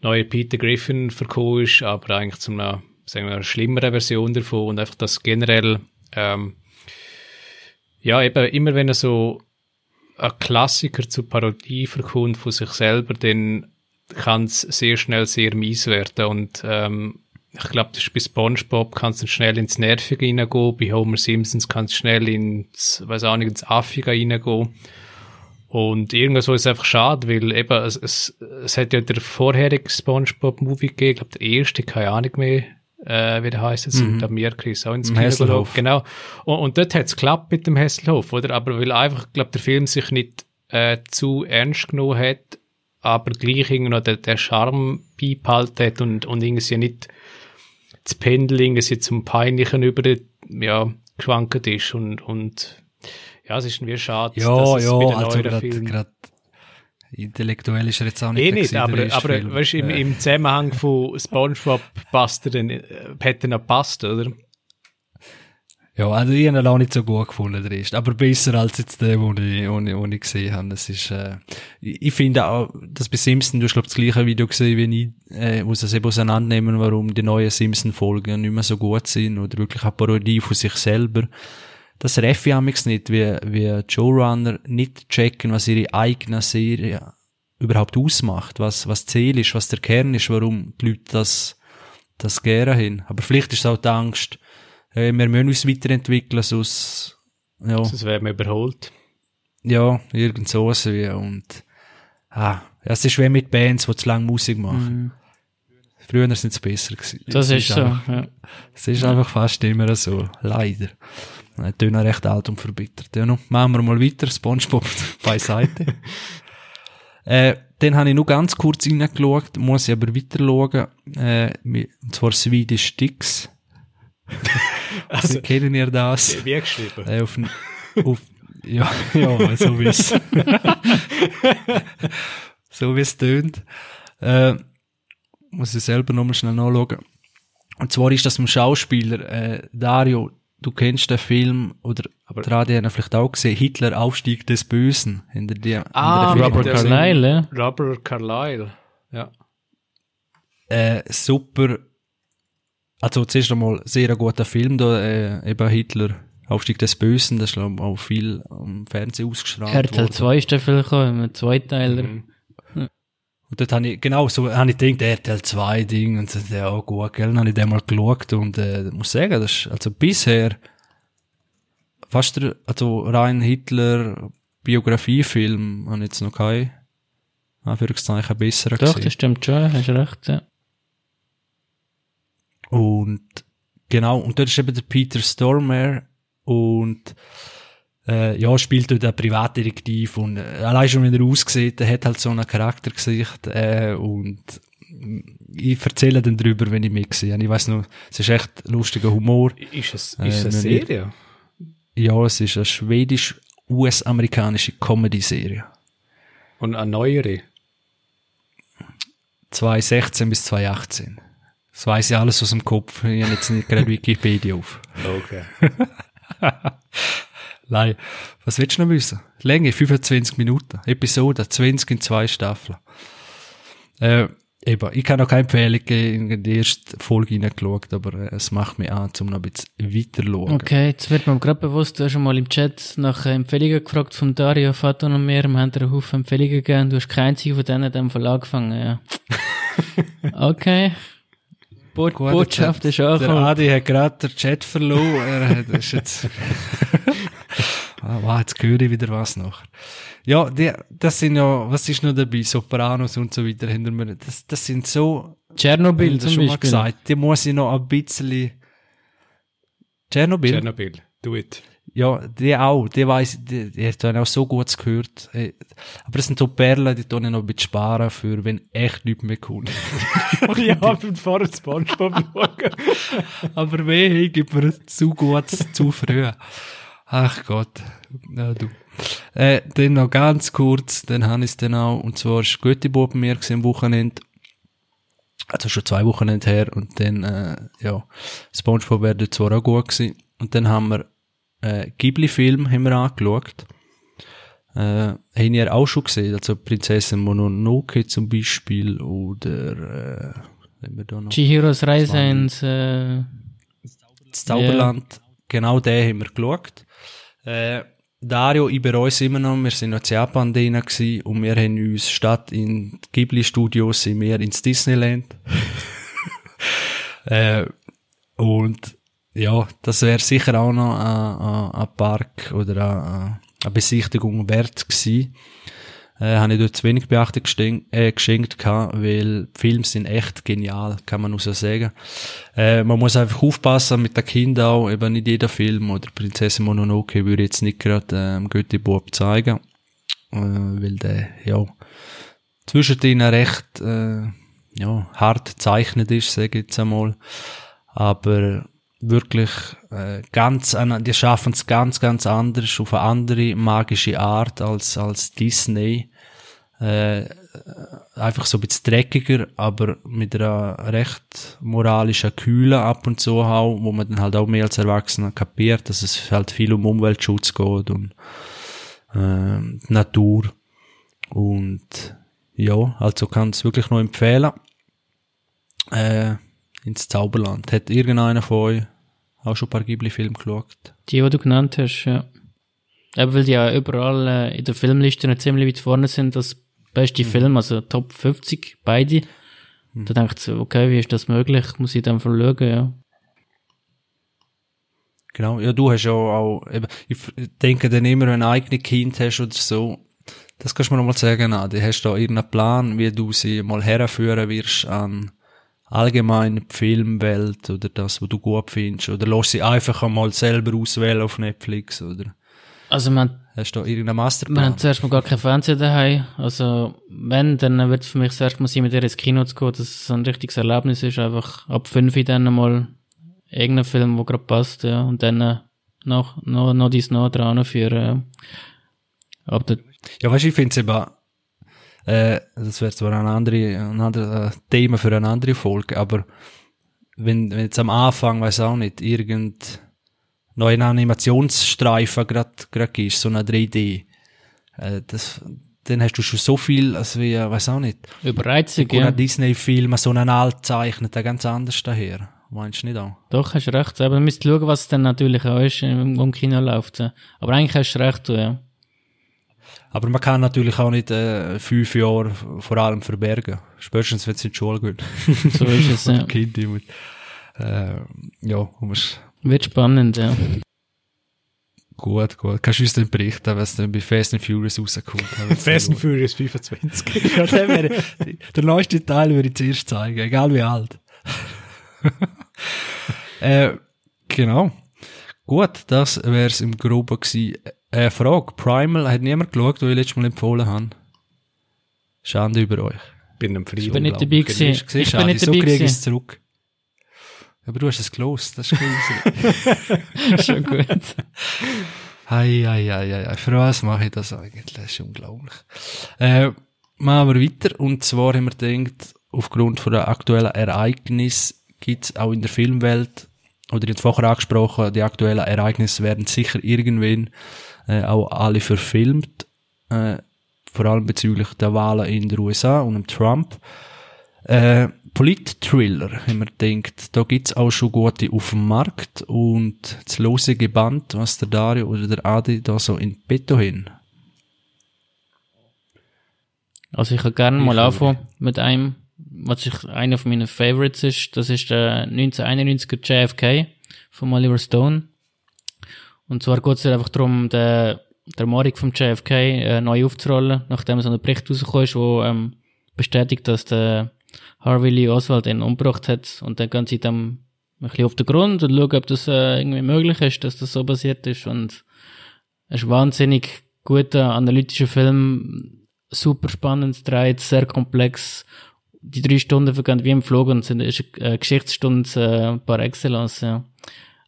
äh, neue Peter Griffin verkommen ist, aber eigentlich zu einer, sagen wir, schlimmeren Version davon und einfach das generell ähm, Ja, eben, immer wenn er so ein Klassiker zur Parodie verkommt von sich selber, dann kann es sehr schnell sehr mies werden. Und ähm, ich glaube, das ist bei SpongeBob kann es schnell ins Nervige reingehen, bei Homer Simpsons kann es schnell ins, weiß auch nicht, ins Affige reingehen. Und irgendwo ist es einfach schade, weil eben, es, es, es hat ja der vorherige SpongeBob-Movie gegeben, ich glaube, der erste, keine Ahnung mehr, äh, wie der heißt jetzt, mhm. der Mirke ist auch ins Hesselhof. Genau. Und, und dort hat es geklappt mit dem Hesselhof, oder? Aber weil einfach, glaube der Film sich nicht äh, zu ernst genommen hat, aber gleich irgendwie noch den, den Charme beibehalten hat und, und irgendwie nicht das Pendeling, es jetzt zum Peinlichen über, ja, geschwankt ist und, und, ja, es ist irgendwie schade, Ja, dass es ja, den also gerade Filmen gerade intellektuell ist er jetzt auch nicht Eh nicht, aber, aber Film. weißt, im, Äh, im Zusammenhang von SpongeBob passt er dann, äh, hätte er noch passt, oder? Ja, also ich habe ihn auch nicht so gut gefunden, der erste. Aber besser als jetzt der, den ich, den ich, den ich gesehen habe. Das ist, äh, ich, finde auch, dass bei Simpsons, du hast, glaub das gleiche Video gesehen wie ich, äh, wo sie es eben auseinandernehmen, warum die neuen Simpsons-Folgen nicht mehr so gut sind oder wirklich eine Parodie von sich selber. Das Reffi amix nicht, wie, wie Showrunner nicht checken, was ihre eigene Serie überhaupt ausmacht, was, was Ziel ist, was der Kern ist, warum die Leute das, das gerne hin. Aber vielleicht ist es auch die Angst, hey, wir müssen uns weiterentwickeln, sonst, ja, Sonst wäre man überholt. ja, irgend so wie, und, ah, es ist wie mit Bands, die zu lange Musik machen. Mhm. Früher sind es besser gewesen. Das Es ist so, einfach- ja. Es ist einfach fast immer so. Leider. Bin noch recht alt und verbittert. Ja, noch. Machen wir mal weiter. Spongebob beiseite. äh, dann habe ich nur ganz kurz reingeschaut, muss ich aber weiter schauen. Äh, und zwar Swedish Sticks. also, kennen ihr das? Wie geschrieben? Äh, auf, auf, ja, ja, so wie es, so wie es tönt. Äh, muss ich selber nochmal schnell nachschauen. Und zwar ist das mit dem Schauspieler, äh, Dario, du kennst den Film, oder, aber gerade haben vielleicht auch gesehen, Hitler, Aufstieg des Bösen, hinter dir. Ah, hinter Film. Carlyle, ja. Robert Carlyle. Ja. äh, super, also zuerst einmal sehr ein guter Film da, äh, eben Hitler, Aufstieg des Bösen, das ist glaub auch viel am Fernsehen ausgestrahlt RTL worden. 2 ist der Film gekommen, ein Zweiteiler. Mhm. Und dort habe ich, genau, so habe ich gedacht, RTL 2 Ding, und so, ja, gut, gell, dann habe ich den mal geschaut, und, äh, muss sagen, das ist, also bisher, fast der, also rein Hitler Biografiefilm, habe ich jetzt noch kein, Anführungszeichen, besser Doch, gesehen. das stimmt schon, hast recht, ja. Und genau, und dort ist eben der Peter Stormare und äh, ja, spielt dort einen Privatdetektiv und äh, allein schon, wenn er aussieht, der hat halt so ein Charaktergesicht äh, und ich erzähle dann drüber, wenn ich mitsehe. Ich weiß noch, es ist echt lustiger Humor. Ist es, ist Äh, es eine. Serie? Ja, es ist eine schwedisch-US-amerikanische Comedy-Serie. Und eine neuere? 2016 bis 2018. Das weiss ich alles aus dem Kopf. Ich habe jetzt nicht gerade Wikipedia auf. Okay. Nein. Was willst du noch wissen? Länge, 25 Minuten. Episode, 20 in zwei Staffeln. Äh, eben, ich kann noch keine Empfehlung geben, in die erste Folge reingeschaut, aber äh, es macht mich an, um noch ein bisschen weiter zu schauen. Okay, jetzt wird mir gerade bewusst, du hast schon mal im Chat nach Empfehlungen gefragt von Dario, Faton und mir. Wir haben dir einen Haufen Empfehlungen gegeben. Du hast keinen einzigen von denen in dem Fall angefangen, ja. Okay. Bo Botschaft der, ist Der angekommen. Adi hat gerade den Chat verloren. Er hat, ist jetzt, wow, jetzt höre ich wieder was nachher. Ja, die, das sind ja, was ist noch dabei? Sopranos und so weiter hinter mir. Das, das sind so, Tschernobyl Haben zum schon mal Beispiel. gesagt, die muss ich noch ein bisschen. Tschernobyl? Tschernobyl. Do it. Ja, die auch. Die weiss, die, die hat dann auch so gut gehört. Äh, Aber das sind so Perlen, die tun ich noch ein bisschen sparen für, wenn echt nichts mehr kommt. und vorher Spongebob schauen. Aber wehe, gibt mir zu gut, zu früh. Ach Gott. Ja, du. Äh, dann noch ganz kurz, dann habe ich es dann auch, und zwar ist Göttibo bei mir gewesen am Wochenende. Also schon zwei Wochenende her, und dann, äh, ja, Spongebob wäre dort zwar auch gut gewesen. Und dann haben wir, äh, Ghibli-Film haben wir angeschaut. Äh, haben ihr auch schon gesehen, also Prinzessin Mononoke zum Beispiel, oder, äh, wenn wir da noch. Chihiros Reise ins, äh, das Zauberland, genau den haben wir geschaut. Äh, Dario, ich bereue es immer noch, wir sind noch in Japan drin und wir haben uns statt in Ghibli Studios sind wir ins Disneyland. äh, und ja, das wäre sicher auch noch ein, ein, ein Park oder eine, eine Besichtigung wert gewesen. Äh, habe ich dort zu wenig Beachtung geschenkt, äh, geschenkt gehabt, weil die Filme sind echt genial, kann man nur so sagen. Äh, man muss einfach aufpassen mit den Kindern auch, eben nicht jeder Film oder Prinzessin Mononoke würde ich jetzt nicht gerade ähm, Götti-Bub zeigen, äh, weil der, ja, zwischen denen recht, äh, ja, hart gezeichnet ist, sage ich jetzt einmal. Aber wirklich äh, ganz, die schaffen es ganz, ganz anders, auf eine andere magische Art als, als Disney. Äh, einfach so ein bisschen dreckiger, aber mit einer recht moralischen Kühle ab und zu auch, wo man dann halt auch mehr als Erwachsener kapiert, dass es halt viel um Umweltschutz geht und äh, Natur. Und ja, also kann es wirklich nur empfehlen. Äh, ins Zauberland. Hat irgendeiner von euch auch schon ein paar Ghibli-Filme geschaut? Die, die du genannt hast, ja. Eben weil die ja überall äh, in der Filmliste noch ziemlich weit vorne sind, das beste mhm. Film, also Top 50, beide. Mhm. Da denkt so, okay, wie ist das möglich? Muss ich dann schauen, ja. Genau, ja, du hast ja auch, eben, ich denke dann immer, wenn du ein eigenes Kind hast oder so, das kannst du mir noch mal sagen, Adi, hast du da irgendeinen Plan, wie du sie mal herführen wirst an allgemein die Filmwelt oder das, was du gut findest? Oder lass sie einfach einmal selber auswählen auf Netflix, oder? Also man, Hast du da irgendeinen Masterplan? Wir haben zuerst mal gar kein Fernseher daheim. Also, wenn, dann wird es für mich zuerst mal sein, mit ihr ins Kino zu gehen, dass es ein richtiges Erlebnis ist. Einfach ab fünf dann mal irgendeinen Film, der gerade passt, ja. Und dann äh, noch, noch, noch dies noch dran für, äh, ab der Ja, weißt du, ich finde es eben, äh, das wäre zwar ein anderes ein andere, äh, Thema für eine andere Folge, aber wenn, wenn jetzt am Anfang, weiß auch nicht, irgend neuen Animationsstreifen grad ist, so eine 3D, äh, das, dann hast du schon so viel, als wie, weiß auch nicht. Überreizung, ja. Disney-Film, so einen alt zeichnet, der ganz anders daher. Meinst du nicht auch? Doch, hast recht. Aber du musst schauen, was dann natürlich auch ist, im, im Kino läuft. Aber eigentlich hast du recht, ja. Aber man kann natürlich auch nicht äh, fünf Jahre vor allem verbergen. Spätestens, wenn sie in die Schule gehen. So ist es, ja. Kinder mit, äh, ja, muss. Wird spannend, ja. Gut, gut. Kannst du uns dann berichten, was dann bei Fast and Furious rauskommt? Fast and Furious 25. ja, der, wäre, der neueste Teil würde ich zuerst zeigen, egal wie alt. äh, genau. Gut, das wär's im Groben gewesen. Äh, Frage. Primal hat niemand geschaut, wo ich letztes Mal empfohlen habe. Schande über euch. Bin am Freitag. Ich bin nicht dabei gewesen. Ich bin Schade, nicht so dabei kriege ich gewesen. es zurück. Aber du hast es gelost, das ist crazy. Schon gut. Hei, hei, hei, hei. Für was mache ich das eigentlich? Das ist unglaublich. Äh, machen wir weiter. Und zwar haben wir gedacht, aufgrund von der aktuellen Ereignis gibt es auch in der Filmwelt, oder jetzt vorher angesprochen, die aktuellen Ereignisse werden sicher irgendwann äh, auch alle verfilmt. Äh, vor allem bezüglich der Wahlen in den USA und dem Trump. Äh, Polit-Thriller, haben wir gedacht, da gibt's auch schon gute auf dem Markt und das lose Geband, was der Dario oder der Adi da so in petto hin. Also ich kann gerne mal anfangen mit einem, was ich einer von meinen Favorites ist. Das ist der 1991er JFK von Oliver Stone. Und zwar geht es einfach darum, den, der Mordung vom JFK äh, neu aufzurollen, nachdem so ein Bericht rausgekommen ist, wo ähm, bestätigt, dass der Harvey Lee Oswald ihn umgebracht hat. Und dann gehen sie dann ein bisschen auf den Grund und schauen, ob das äh, irgendwie möglich ist, dass das so passiert ist. Und es ist ein wahnsinnig guter analytischer Film, super spannend, dreht, sehr komplex. Die drei Stunden vergehen wie im Flug und sind ist eine Geschichtsstunde äh, par excellence, ja.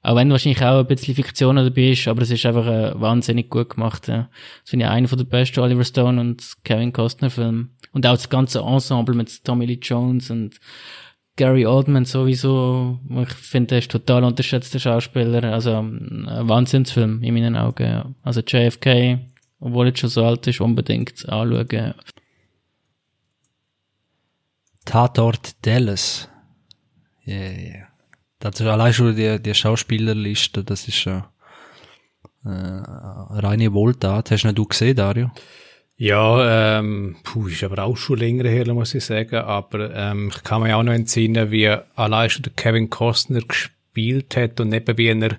Auch wenn wahrscheinlich auch ein bisschen Fiktion dabei ist, aber es ist einfach äh, wahnsinnig gut gemacht. Ja. Das finde ich einer der besten Oliver Stone und Kevin Costner Filme. Und auch das ganze Ensemble mit Tommy Lee Jones und Gary Oldman sowieso. Ich finde, der ist total unterschätzter Schauspieler. Also ein Wahnsinnsfilm in meinen Augen. Ja. Also JFK, obwohl er schon so alt ist, unbedingt anschauen. Tatort Dallas. Yeah, yeah. Ist allein schon die, die Schauspielerliste, das ist schon äh, reine Wohltat. Hast du du gesehen, Dario? Ja, ähm, puh, ist aber auch schon länger her, muss ich sagen. Aber ähm, ich kann mich auch noch entsinnen, wie allein schon der Kevin Costner gespielt hat und eben wie er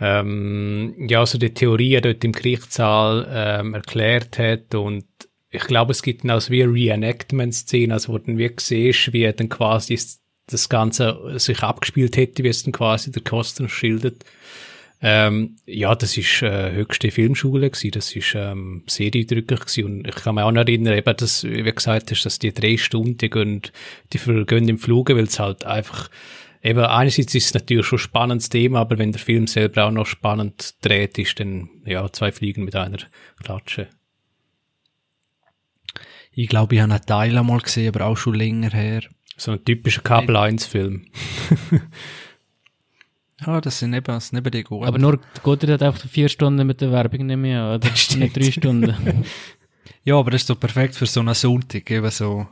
ähm, ja, so die Theorien dort im Gerichtssaal ähm, erklärt hat und ich glaube, es gibt dann auch so wie Reenactment-Szenen, also wo du dann wirklich siehst, wie dann quasi das Ganze sich abgespielt hätte, wie es dann quasi der Kosten schildert. Ähm, ja, das ist äh, höchste Filmschule gewesen. Das ist ähm, sehr eindrücklich gewesen. Und ich kann mich auch noch erinnern, eben, dass, wie gesagt hast, dass die drei Stunden, die gehen, die gehen im Fluge, weil es halt einfach, eben, einerseits ist es natürlich schon ein spannendes Thema, aber wenn der Film selber auch noch spannend dreht, ist dann, ja, zwei Fliegen mit einer Klatsche. Ich glaube, ich habe einen Teil einmal gesehen, aber auch schon länger her. So ein typischer Kabel 1 Film. ja, das sind eben, das sind eben die guten. Aber nur, geht er einfach vier Stunden mit der Werbung nicht mehr, oder? nicht drei Stunden. ja, aber das ist so perfekt für so einen Sonntag, eben so,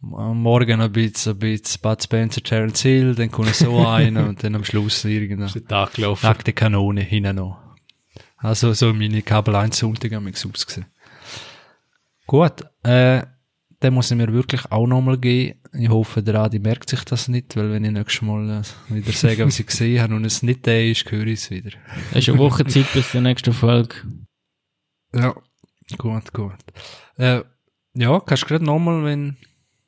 am Morgen ein bisschen, ein bisschen Bud Spencer, Terence Hill, dann kommt so einer und dann am Schluss irgendein Tag gelaufen. Nackte Kanone hinten noch. Also, so meine Kabel 1 Sonntag haben wir ausgesehen. Gut, äh, den muss ich mir wirklich auch nochmal geben. Ich hoffe, der Adi merkt sich das nicht, weil wenn ich nächstes Mal äh, wieder sage, was ich gesehen habe und es nicht der ist, höre ich es wieder. Es ist eine Woche Zeit bis zur nächsten Folge. Ja, gut, gut. Äh, ja, kannst du gerade nochmal, wenn...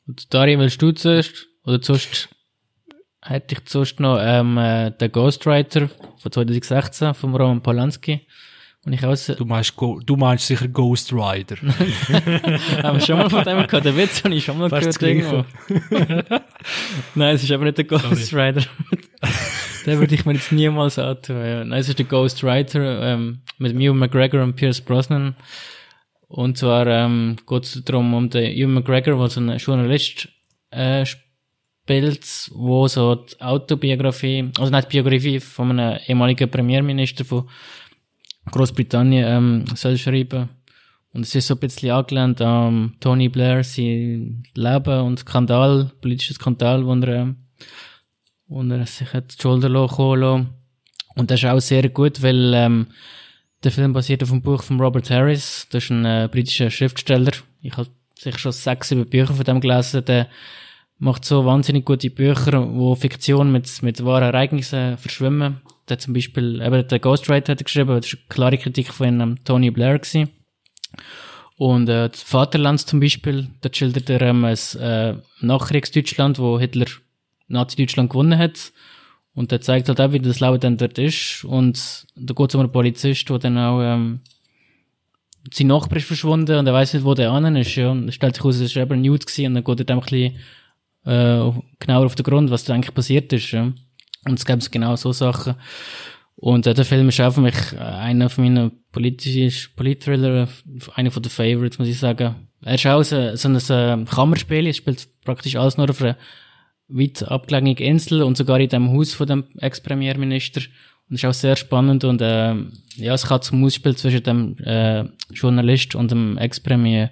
Und Dario, willst du zuerst? Oder zuerst hätte ich zuerst noch ähm, äh, den Ghostwriter von 2016 von Roman Polanski. Und ich aus du, meinst, du meinst sicher Ghost Rider. Haben wir schon mal von dem gehört? Den Witz habe ich schon mal Fast gehört Nein, es ist aber nicht der Ghost Sorry. Rider. den würde ich mir jetzt niemals antun. Ja. Nein, es ist der Ghost Rider ähm, mit Ewan McGregor und Pierce Brosnan. Und zwar ähm, geht es darum, um den Ewan McGregor, der so ein Journalist äh, spielt, wo so die Autobiografie, also nicht die Biografie von einem ehemaligen Premierminister von Großbritannien ähm, soll schreiben. Und es ist so ein bisschen angelehnt an Tony Blair, sein Leben und Skandal, politischer Skandal, wo er, wo er sich hat die Schulter kommen Und das ist auch sehr gut, weil ähm, der Film basiert auf dem Buch von Robert Harris. Das ist ein äh, britischer Schriftsteller. Ich habe sicher schon sechs, sieben Bücher von dem gelesen. Der macht so wahnsinnig gute Bücher, wo Fiktion mit, mit wahren Ereignissen verschwimmen der zum Beispiel, eben der Ghostwriter hat geschrieben, das war eine klare Kritik von ähm, Tony Blair gewesen. Und äh, das Vaterland zum Beispiel, da schildert er ähm, ein äh, Nachkriegsdeutschland, wo Hitler Nazi-Deutschland gewonnen hat. Und der zeigt halt auch, wie das Leben dann dort ist. Und da geht es um einen Polizist, der dann auch ähm, sein Nachbar ist verschwunden und er weiß nicht, wo der anderen ist. Ja. Und es stellt sich aus, es war eben ein Nude gewesen, und dann geht er dann ein bisschen äh, genauer auf den Grund, was da eigentlich passiert ist. Ja. Und es gibt genau so Sachen. Und äh, der Film ist auch für mich äh, einer von meinen politischen Polit-Thriller, einer von den Favorites, muss ich sagen. Er ist auch so, so ein Kammerspiel, es spielt praktisch alles nur auf einer weit abgelegenen Insel und sogar in dem Haus von dem Ex-Premierminister. Und es ist auch sehr spannend und äh, ja, es kann zum Ausspiel zwischen dem äh, Journalist und dem Ex-Premier.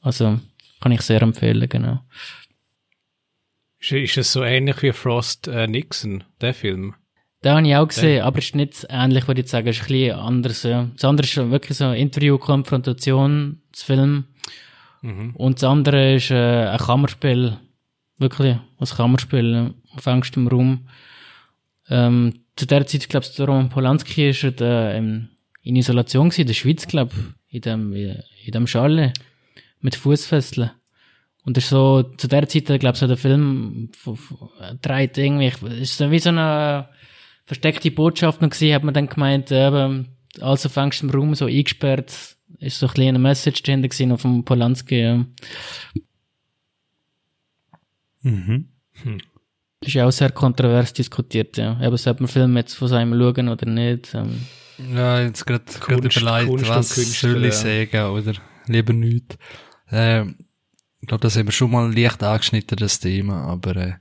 Also kann ich sehr empfehlen, genau. Ist, es so ähnlich wie Frost äh, Nixon, der Film? Den habe ich auch gesehen, der. aber es ist nicht ähnlich, würde ich sagen. Es ist ein bisschen anders. Ja. Das andere ist wirklich so ein Interview-Konfrontationsfilm. Mhm. Und das andere ist äh, ein Kammerspiel. Wirklich, ein Kammerspiel auf engstem Raum. Ähm, zu der Zeit, ich glaube, der Roman Polanski ist äh, in Isolation gewesen, in der Schweiz, glaube ich, in dem, in dem Schale mit Fußfesseln. Und das ist so, zu der Zeit, ich glaube, so der Film dreht irgendwie, ist so wie so eine versteckte Botschaft noch gewesen, hat man dann gemeint, eben, also fängst du im Raum so eingesperrt, ist so ein kleiner Message drin gewesen auf dem Polanski, ja. Mhm. Hm. Das ist ja auch sehr kontrovers diskutiert, ja. Eben, sollte man Film jetzt von seinem schauen oder nicht? Ähm. Ja, jetzt gerade überlegt, was soll ich sagen, oder lieber nichts. Ähm, ich glaube, das haben wir schon mal leicht angeschnitten, das Thema, aber äh,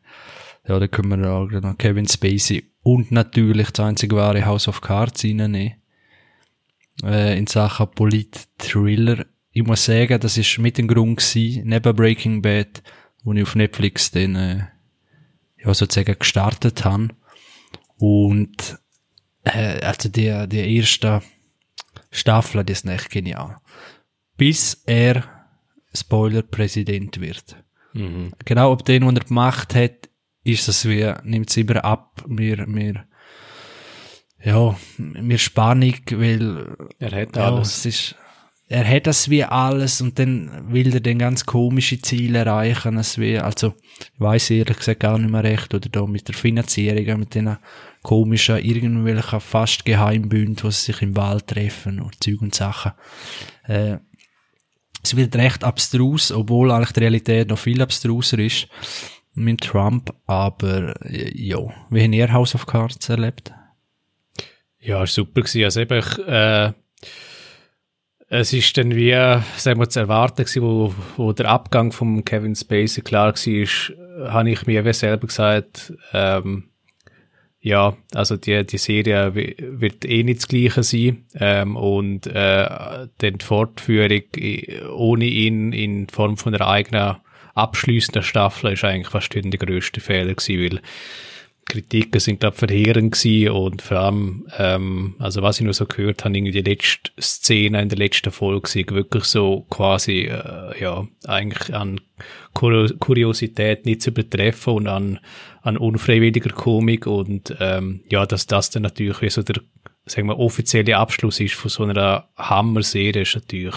ja, da können wir auch noch Kevin Spacey und natürlich das einzige wahre House of Cards reinnehmen. Äh, in Sachen Polit-Thriller. Ich muss sagen, das ist mit dem Grund gewesen, neben Breaking Bad, wo ich auf Netflix den, äh, ja, sozusagen gestartet habe. Und äh, also die, die erste Staffel, die ist echt genial. Bis er Spoiler Präsident wird. Mhm. Genau, ob den, was er gemacht hat, ist es wie, nimmt es immer ab, mir, mir, ja, mir Spannung, weil, Er hat ja, alles. es ist, er hat das wie alles und dann will er dann ganz komische Ziele erreichen, es wie, also, ich weiss ehrlich gesagt gar nicht mehr recht, oder da mit der Finanzierung, mit den komischen, irgendwelchen fast Geheimbünden, die sich im Wald treffen und Zeug und Sachen. Äh, es wird recht abstrus, obwohl eigentlich die Realität noch viel abstruser ist mit Trump, aber äh, ja, wie habt ihr House of Cards erlebt? Ja, super gewesen. Also eben, ich, äh, es ist dann wie, sagen wir, zu erwarten gewesen, wo, wo der Abgang von Kevin Spacey klar war, habe ich mir wie selber gesagt, ähm, ja, also die, die Serie wi- wird eh nicht das Gleiche sein. Ähm, und äh, dann die Fortführung ohne ihn in Form von einer eigenen abschließenden Staffel ist eigentlich fast der grösste Fehler gewesen, weil Kritiken sind, glaube verheerend gewesen und vor allem, ähm, also was ich nur so gehört habe, irgendwie die letzte Szene in der letzten Folge sind wirklich so quasi, äh, ja, eigentlich an Kur Kuriosität nicht zu übertreffen und an, an unfreiwilliger Komik und ähm, ja, dass das dann natürlich wie so der, sagen wir, offizielle Abschluss ist von so einer Hammer-Serie ist natürlich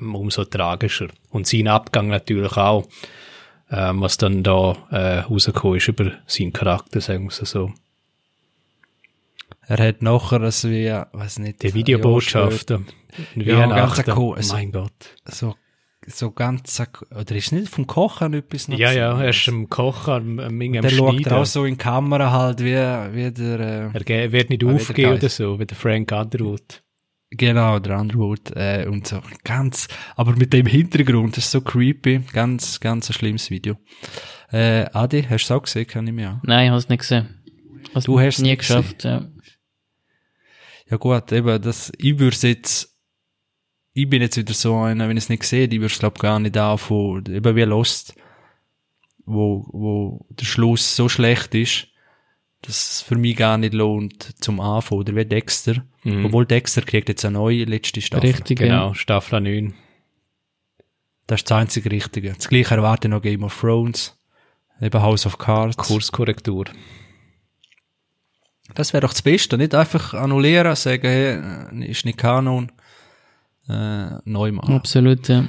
ähm, umso tragischer. Und sein Abgang natürlich auch ähm, was dann da äh, rausgekommen ist über seinen Charakter, sagen wir es so. Er hat nachher das wie, weiß nicht, Die Videobotschaften. Ja, ganz. Oh mein Gott. so, so ganz, oder ist nicht vom Kochen etwas noch Ja, ja, er ist am Kochen, am, am, Der schaut auch so in die Kamera halt, wie, wie der, äh, Er wird nicht Ah, der aufgehen oder so, wie der Frank Underwood. Genau, der Underwood, äh, und so, ganz, aber mit dem Hintergrund, das ist so creepy, ganz, ganz ein schlimmes Video. Äh, Adi, hast du es auch gesehen, kann ich mir auch. Nein, ich habe es nicht gesehen. Hast Du hast es nie geschafft, ja. Ja gut, eben, das, ich würde jetzt, ich bin jetzt wieder so einer, wenn ich es nicht sehe, ich würde es glaub gar nicht anfangen, eben wie Lost, wo, wo der Schluss so schlecht ist, dass es für mich gar nicht lohnt zum Anfangen, oder wie Dexter. Mhm. Obwohl Dexter kriegt jetzt eine neue letzte Staffel. Richtig, Genau, ja. Staffel 9. Das ist das einzige Richtige. Das gleiche erwarte ich noch Game of Thrones, eben House of Cards. Kurskorrektur. Das wäre doch das Beste, nicht einfach annullieren, sagen, hey, äh, ist nicht Kanon, äh, neu machen. Absolut, ja.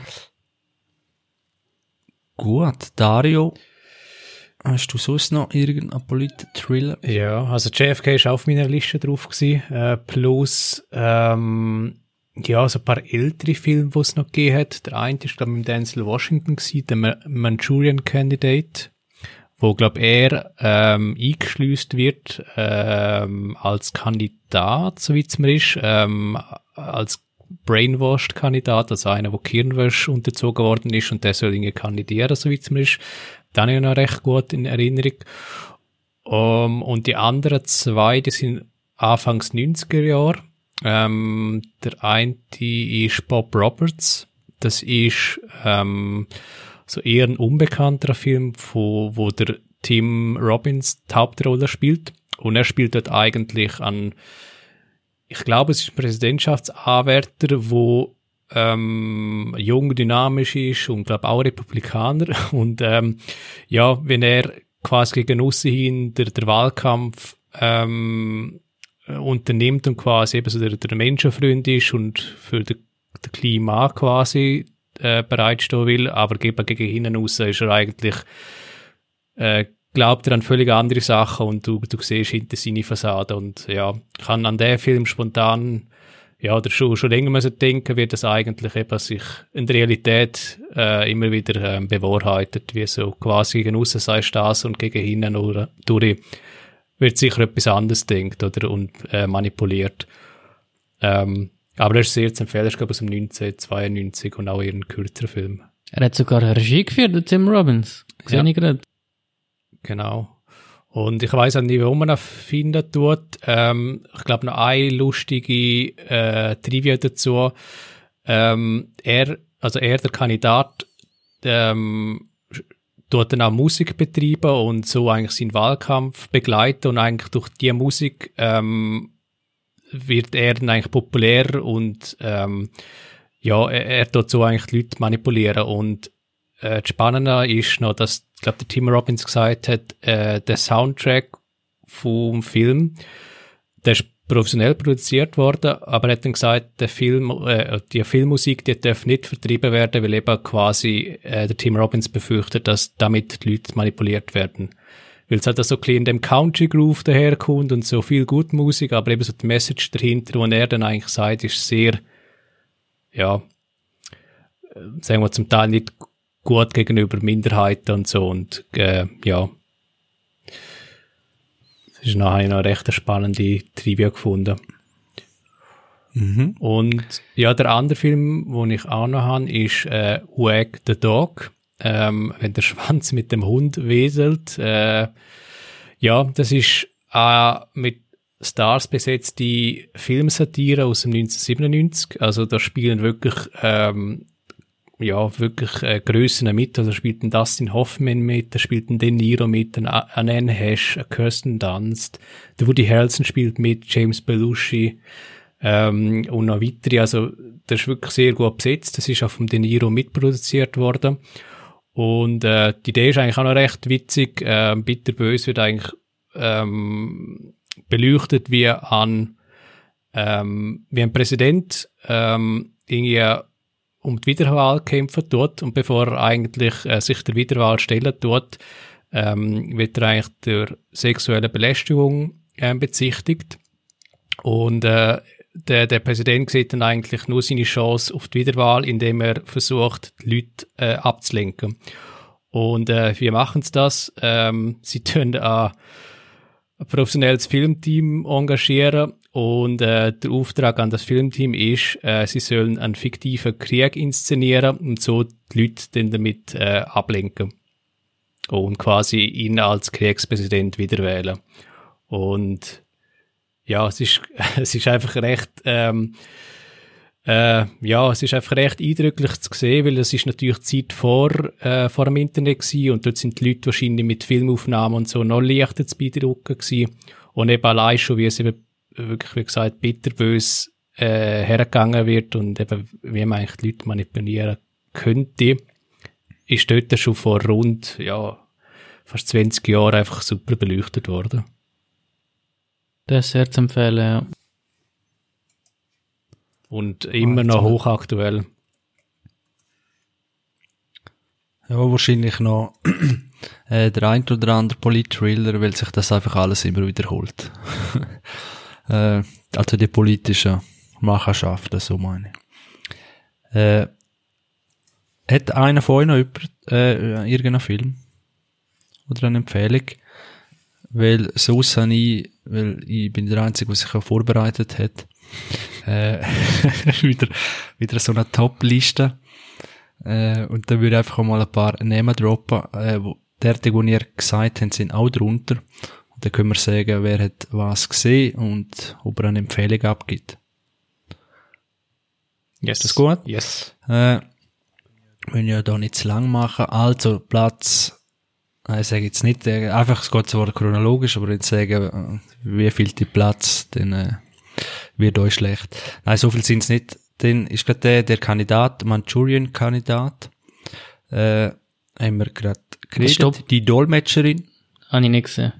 Gut, Dario, hast du sonst noch irgendeinen Polit-Thriller? Ja, also JFK ist auf meiner Liste drauf gewesen, äh, plus ähm, ja, so ein paar ältere Filme, die es noch gegeben hat. Der eine ist, glaube ich, mit Denzel Washington gewesen, der Ma- Manchurian Candidate, wo, glaube er ähm, eingeschleust wird ähm, als Kandidat, so wie es mir ist, ähm, als Brainwashed-Kandidat, also einer, der Kirnwäsche unterzogen worden ist und der soll irgendwie kandidieren, so wie es mir ist. Habe ich noch recht gut in Erinnerung. Um, und die anderen zwei, die sind Anfangs 90er Jahre. Ähm, der eine ist Bob Roberts. Das ist ähm, so eher ein unbekannter Film, wo, wo der Tim Robbins die Hauptrolle spielt. Und er spielt dort eigentlich an, ich glaube, es ist ein Präsidentschaftsanwärter, wo ähm, jung, dynamisch ist und glaube auch Republikaner. Und ähm, ja, wenn er quasi gegen aussen hin der, der Wahlkampf ähm, unternimmt und quasi eben so der, der Menschenfreund ist und für den Klima quasi äh, bereitstehen will, aber eben gegen hinten raus ist er eigentlich äh, glaubt er an völlig andere Sachen und du, du siehst hinter seine Fassade und ja, kann an den Film spontan ja, oder schon, schon länger müssen denken, wie das eigentlich eben sich in der Realität äh, immer wieder ähm, bewahrheitet, wie so quasi gegen aussen sagst das und gegen hinten nur durch wird sicher etwas anderes denkt oder und äh, manipuliert. Ähm, aber er ist sehr zu empfehlen, ich glaube aus dem 1992 und auch eher ein kürzerer Film. Er hat sogar Regie geführt, Tim Robbins. Sehe Ja. ich gerade. Genau. Und ich weiß auch nicht, warum man ihn finden tut. Ähm, ich glaube noch eine lustige äh, Trivia dazu. Ähm, er, also er, der Kandidat, ähm, tut dann auch Musik betreiben und so eigentlich seinen Wahlkampf begleiten und eigentlich durch die Musik ähm, wird er dann eigentlich populär und ähm, ja, er, er tut so eigentlich die Leute manipulieren und äh, das Spannende ist noch, dass, ich glaube, der Tim Robbins gesagt hat, äh, der Soundtrack vom Film, der ist professionell produziert worden, aber er hat dann gesagt, der Film, äh, die Filmmusik, die darf nicht vertrieben werden, weil eben quasi äh, der Tim Robbins befürchtet, dass damit die Leute manipuliert werden. Weil es halt so ein in dem Country Groove daherkommt und so viel gute Musik, aber eben so die Message dahinter, die er dann eigentlich sagt, ist sehr, ja, äh, sagen wir zum Teil nicht gut gegenüber Minderheiten und so und äh, ja, das ist nachher noch eine recht spannende Trivia gefunden. Mhm. Und ja, der andere Film, den ich auch noch habe, ist äh, Wag the Dog. Ähm, wenn der Schwanz mit dem Hund weselt. Äh, ja, das ist äh, mit Stars besetzte Filmsatire aus dem 1997. Also da spielen wirklich ähm, ja, wirklich äh, Grössen mit. Also spielt ein Dustin Hoffman mit, da spielt ein De Niro mit, ein Anne Hesh, ein Kirsten Dunst, der Woody Harrelson spielt mit, James Belushi ähm, und noch weitere. Also das ist wirklich sehr gut besetzt. Das ist auch vom De Niro mitproduziert worden. Und äh, die Idee ist eigentlich auch noch recht witzig. Äh, Bitterbös wird eigentlich ähm, beleuchtet wie an ähm, wie ein Präsident ähm, irgendwie um die Wiederwahl kämpfen tut und bevor er eigentlich äh, sich der Wiederwahl stellen tut, ähm, wird er eigentlich durch sexuelle Belästigung äh, bezichtigt und äh, der, der Präsident sieht dann eigentlich nur seine Chance auf die Wiederwahl, indem er versucht, die Leute äh, abzulenken. Und äh, wie machen sie das? Ähm, sie tun äh, ein professionelles Filmteam engagieren und äh, der Auftrag an das Filmteam ist, äh, sie sollen einen fiktiven Krieg inszenieren und so die Leute dann damit äh, ablenken und quasi ihn als Kriegspräsident wiederwählen. Und ja, es ist, es ist einfach recht, ähm, äh, ja, es ist einfach recht eindrücklich zu sehen, weil es ist natürlich Zeit vor, äh, vor dem Internet gewesen und dort sind die Leute wahrscheinlich mit Filmaufnahmen und so noch leichter zu beeindrucken gewesen. Und eben allein schon, wie es eben wirklich, wie gesagt, bitterbös äh, hergegangen wird und eben, wie man eigentlich die Leute manipulieren könnte, ist dort schon vor rund, ja, fast 20 Jahren einfach super beleuchtet worden. Das ist sehr zu empfehlen, ja. Und immer noch hochaktuell. Ja, wahrscheinlich noch äh, der ein oder andere Polit-Thriller, weil sich das einfach alles immer wiederholt. äh, also die politische Macherschaft, so meine ich. Äh, hat einer von euch über, äh, irgendeinen Film? Oder eine Empfehlung? Weil sonst habe ich, weil ich bin der Einzige, der sich auch vorbereitet hat, äh, wieder, wieder so eine Top-Liste. Äh, und da würde ich einfach mal ein paar Namen droppen, äh, wo, der, die ihr gesagt habt, sind auch drunter. Dann können wir sagen, wer hat was gesehen und ob er eine Empfehlung abgibt. Yes. Ist das gut? Yes. Äh, wenn ja da nicht zu lang machen. Also, Platz ich sage jetzt nicht, äh, einfach, es geht zwar chronologisch, aber jetzt sagen, äh, wie viel die Platz, dann äh, wird euch schlecht. Nein, so viel sind es nicht. Dann ist gerade der, der Kandidat, Manchurian-Kandidat, äh, haben wir gerade geredet. Stopp. Die Dolmetscherin. Habe ich nicht gesehen.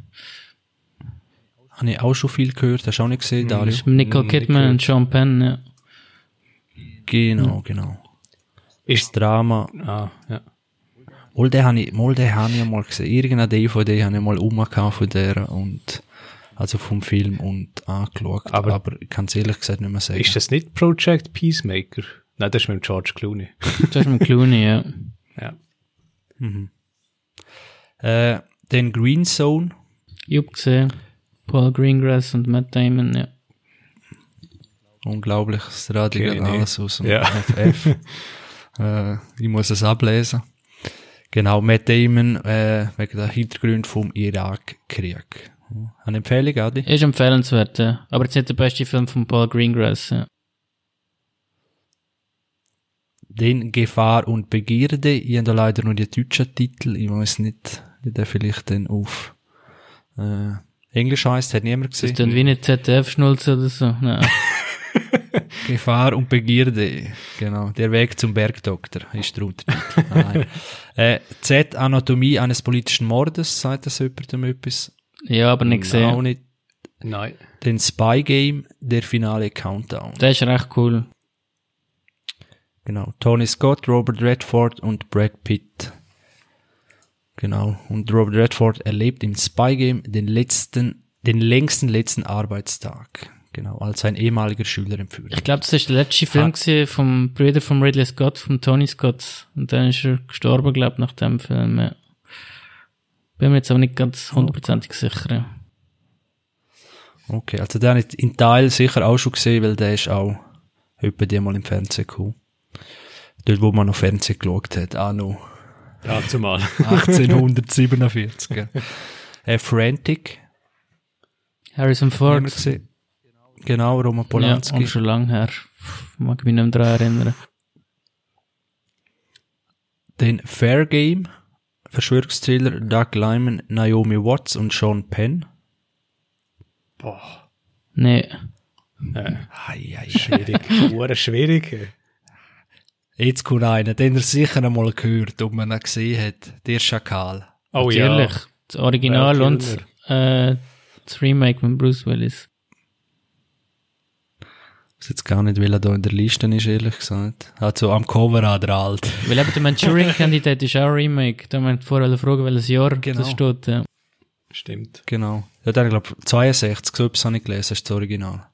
Habe ich auch schon viel gehört, hast du auch nicht gesehen, Dario? Das ist Nicole Kidman und Sean Penn, ja. Genau, genau. Ist das Drama. Ah, ja. Mal den habe ich, mal den habe ich mal gesehen. Irgendeine DVD habe ich mal umgehauen von der und, also vom Film und angeschaut. Aber- Aber, ich kann es ehrlich gesagt nicht mehr sagen. Ist das nicht Project Peacemaker? Nein, das ist mit George Clooney. Das ist mit Clooney, ja. ja. Äh, den Green Zone. Ich hab gesehen. Paul Greengrass und Matt Damon, ja. Unglaublich, das Radio Kenn geht ich nicht. alles aus dem Ja. FF. äh, ich muss es ablesen. Genau, Matt Damon, äh, wegen der Hintergrund vom Irakkrieg. Eine Empfehlung, Adi? Ist empfehlenswert, ja. Aber jetzt nicht der beste Film von Paul Greengrass, ja. Den Gefahr und Begierde. Ich habe da leider nur die deutschen Titel. Ich weiß nicht, wie der vielleicht dann auf äh, Englisch heisst, hat niemand gesehen. ist dann wie eine ZDF-Schnulze oder so. Nein. Gefahr und Begierde. Genau. Der Weg zum Bergdoktor ist der Untertitel. Äh, Z. Anatomie eines politischen Mordes. Sagt das jemandem etwas? Ja, aber nicht Auch gesehen. nicht. Nein. Den Spy Game, der finale Countdown. Der ist recht cool. Genau. Tony Scott, Robert Redford und Brad Pitt. Genau. Und Robert Redford erlebt im Spy Game den letzten, den längsten letzten Arbeitstag. Genau. Als sein ehemaliger Schüler entführt. Ich glaube, das ist der letzte Film Ah. vom Bruder von Ridley Scott, vom Tony Scott. Und dann ist er gestorben, glaube ich, nach dem Film. Ja. Bin mir jetzt aber nicht ganz hundertprozentig sicher. ja. Okay. Also den habe ich in Teil sicher auch schon gesehen, weil der ist auch etwa die mal im Fernsehen gekommen. Dort, wo man noch Fernsehen geschaut hat. Auch noch Dazu mal. 1847. gell. äh, Frantic. Harrison Ford. Genau, Roman Ja, Polanski. und schon lange her. Mag mich nicht mehr daran erinnern. Den Fair Game, Verschwörungsthriller Doug Lyman, Naomi Watts und Sean Penn. Boah. Nee. Äh, Ei, ei, schwierig. Hure schwierig. Jetzt kommt einer, den er sicher einmal gehört, ob man ihn gesehen hat. Der Schakal. Oh Natürlich. ja. Das Original und äh, das Remake mit Bruce Willis. Ich weiß jetzt gar nicht, weil er da in der Liste ist, ehrlich gesagt. Also am Cover an der Alt. Weil eben der Manchurian Candidate ist auch ein Remake. Da haben wir vorher fragen, welches Jahr Genau. das steht. Ja. Stimmt. Genau. Ja, dann, glaube 62, so etwas habe ich gelesen, ist das Original.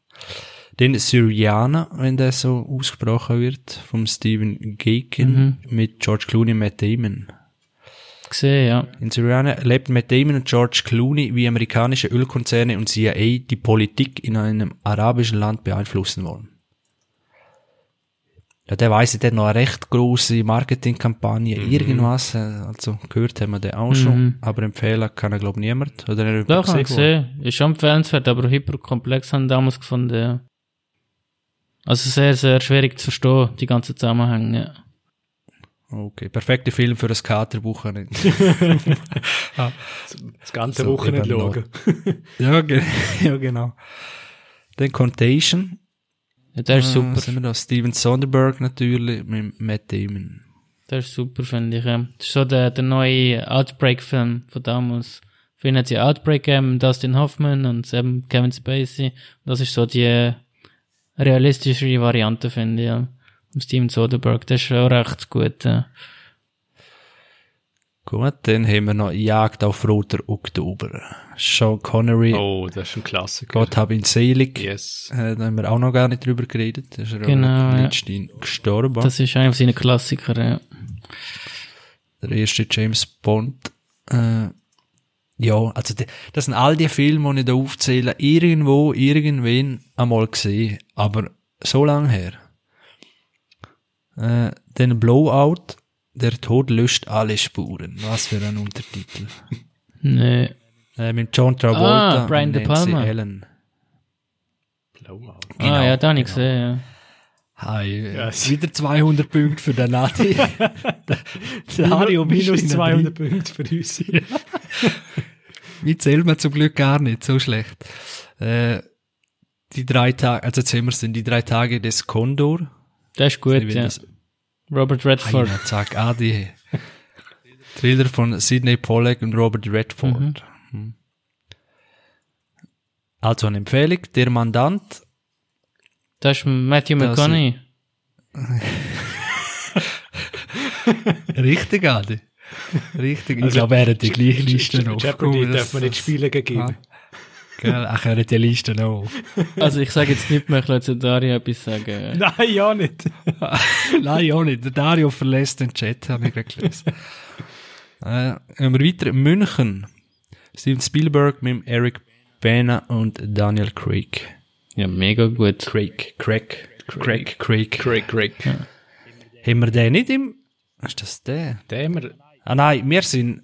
Den Syrianer, wenn der so ausgesprochen wird, vom Stephen Gaken mit George Clooney und Matt Damon. Gesehen, ja. In Syriana lebt Matt Damon und George Clooney, wie amerikanische Ölkonzerne und CIA die Politik in einem arabischen Land beeinflussen wollen. Ja, der weiss, der hat noch eine recht grosse Marketingkampagne, irgendwas, äh, also gehört haben wir den auch schon, aber empfehlen kann er glaube niemand, oder er Doch, habe ich gesehen. Ist schon empfehlenswert, aber hyperkomplex haben damals gefunden, ja. Also sehr, sehr schwierig zu verstehen, die ganzen Zusammenhänge. Ja. Okay, perfekter Film für ein Katerwochenende. Das ganze So, Wochenende schauen. ja, ge ja, genau. Dann Contagion. ja, der ist Äh, super. Sind wir da? Steven Soderbergh natürlich, mit Matt Damon. Der ist super, finde ich. Ja. Das ist so der, der neue Outbreak-Film von damals. Vorhin hat es ja Outbreak gegeben, Dustin Hoffman und eben Kevin Spacey. Das ist so die realistischere Variante, finde ich. Ja. Steven Soderbergh. Der ist schon recht gut. Ja. Gut, dann haben wir noch Jagd auf roter Oktober. Sean Connery, Oh, das ist ein Klassiker. Gott hab ihn selig. Yes. Äh, da haben wir auch noch gar nicht drüber geredet. Da ist er Genau, auch ja. gestorben. Das ist einer seiner Klassiker. Ja. der erste James Bond. Äh, ja, also das sind all die Filme, die ich da aufzähle, irgendwo, irgendwen einmal gesehen, aber so lang her. Äh, den Blowout, der Tod löscht alle Spuren. Was für ein Untertitel. Nee. Äh, mit John Travolta Ah, Brian und De Nancy Palma. Allen. Blowout. ah, ja, da habe ich gesehen. Ja. Hi, äh, Yes. wieder 200 Punkte für den Nati. der, der Minus wieder 200 Punkte für uns. Wie zählt man zum Glück gar nicht, so schlecht. Äh, die drei Tage, also jetzt haben wir denn, die drei Tage des Condor. Der ist gut, ja. das- Robert Redford. Einer, zack, ah, die Thriller von Sidney Pollack und Robert Redford. Hm. Also eine Empfehlung, der Mandant, Das ist Matthew Das- McConaughey. richtig, Adi. Richtig, ich glaube, er hat die gleiche Liste noch. Jeopardy darf man nicht spielen gegen ihn. Gell, ach, er hat die Liste noch. Also ich sage jetzt nicht mehr, ich lasse Dario etwas sagen. Nein, ja nicht. Nein, auch nicht. Der Dario verlässt den Chat, habe ich gerade gelesen. äh, gehen wir weiter. München. Steven Spielberg mit Eric Bana und Daniel Craig. Ja, mega gut. Craig, Craig, Craig, Craig. Craig, Craig. Haben wir den nicht im... Ist das der? Den haben wir. Ah nein, wir sind...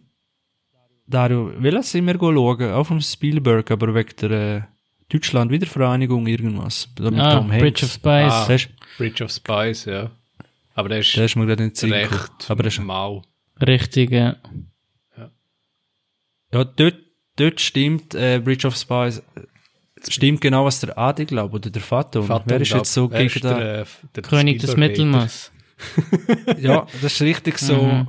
Dario, welches sind wir schauen? Auch vom Spielberg, aber wegen der äh, Deutschland-Wiedervereinigung irgendwas. Da mit Ah, Tom Hanks. Bridge of Spies. Ah. Bridge of Spies, ja. Aber der ist das ist mir gerade nicht recht Aber das ist, mau. Richtig, ja. Ja, dort dort stimmt, äh, Bridge of Spies, äh, stimmt genau, was der Adi glaubt, oder der Vater. Vater Wer ist jetzt so gegen da? der, der König des Mittelmaß. Ja, das ist richtig so, Mhm.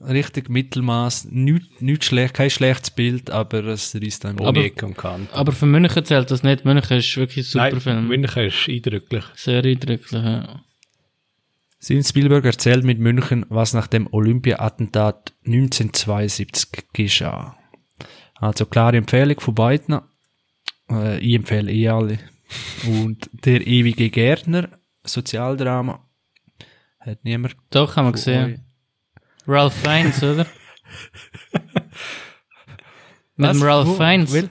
Richtig Mittelmaß, nicht, nicht schlecht, kein schlechtes Bild, aber es reißt einem Aber- Ecke und Kante. Aber für München zählt das nicht. München ist wirklich ein super Nein, Film. München ist eindrücklich. Sehr eindrücklich, ja. Steven Spielberg erzählt mit München, was nach dem Olympia-Attentat 1972 geschah. Also klare Empfehlung von beiden. Äh, ich empfehle eh alle. Und der ewige Gärtner, Sozialdrama, hat niemand Doch, haben wir gesehen. Ralph Fiennes, oder? Mit dem? Ralph? Fiennes. Will?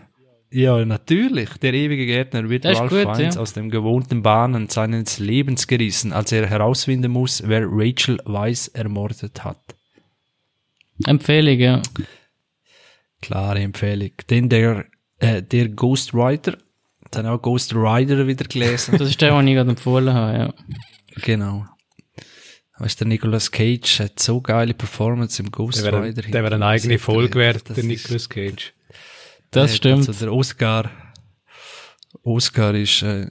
Ja, natürlich. Der ewige Gärtner wird Ralph gut, Fiennes ja. aus den gewohnten Bahnen seines Lebens gerissen, als er herausfinden muss, wer Rachel Weiss ermordet hat. Empfehlung, ja. Klare Empfehlung. Denn der, äh, der Ghost Rider, dann auch Ghost Rider wieder gelesen. Das ist der, den ich gerade empfohlen habe, ja. genau. Weißt der Nicolas Cage hat so geile Performance im Ghost Der wäre, Rider. der wäre eine eigene Folge wert, der Nicolas Cage. Das Äh, stimmt. Also der Oscar, Oscar ist, äh,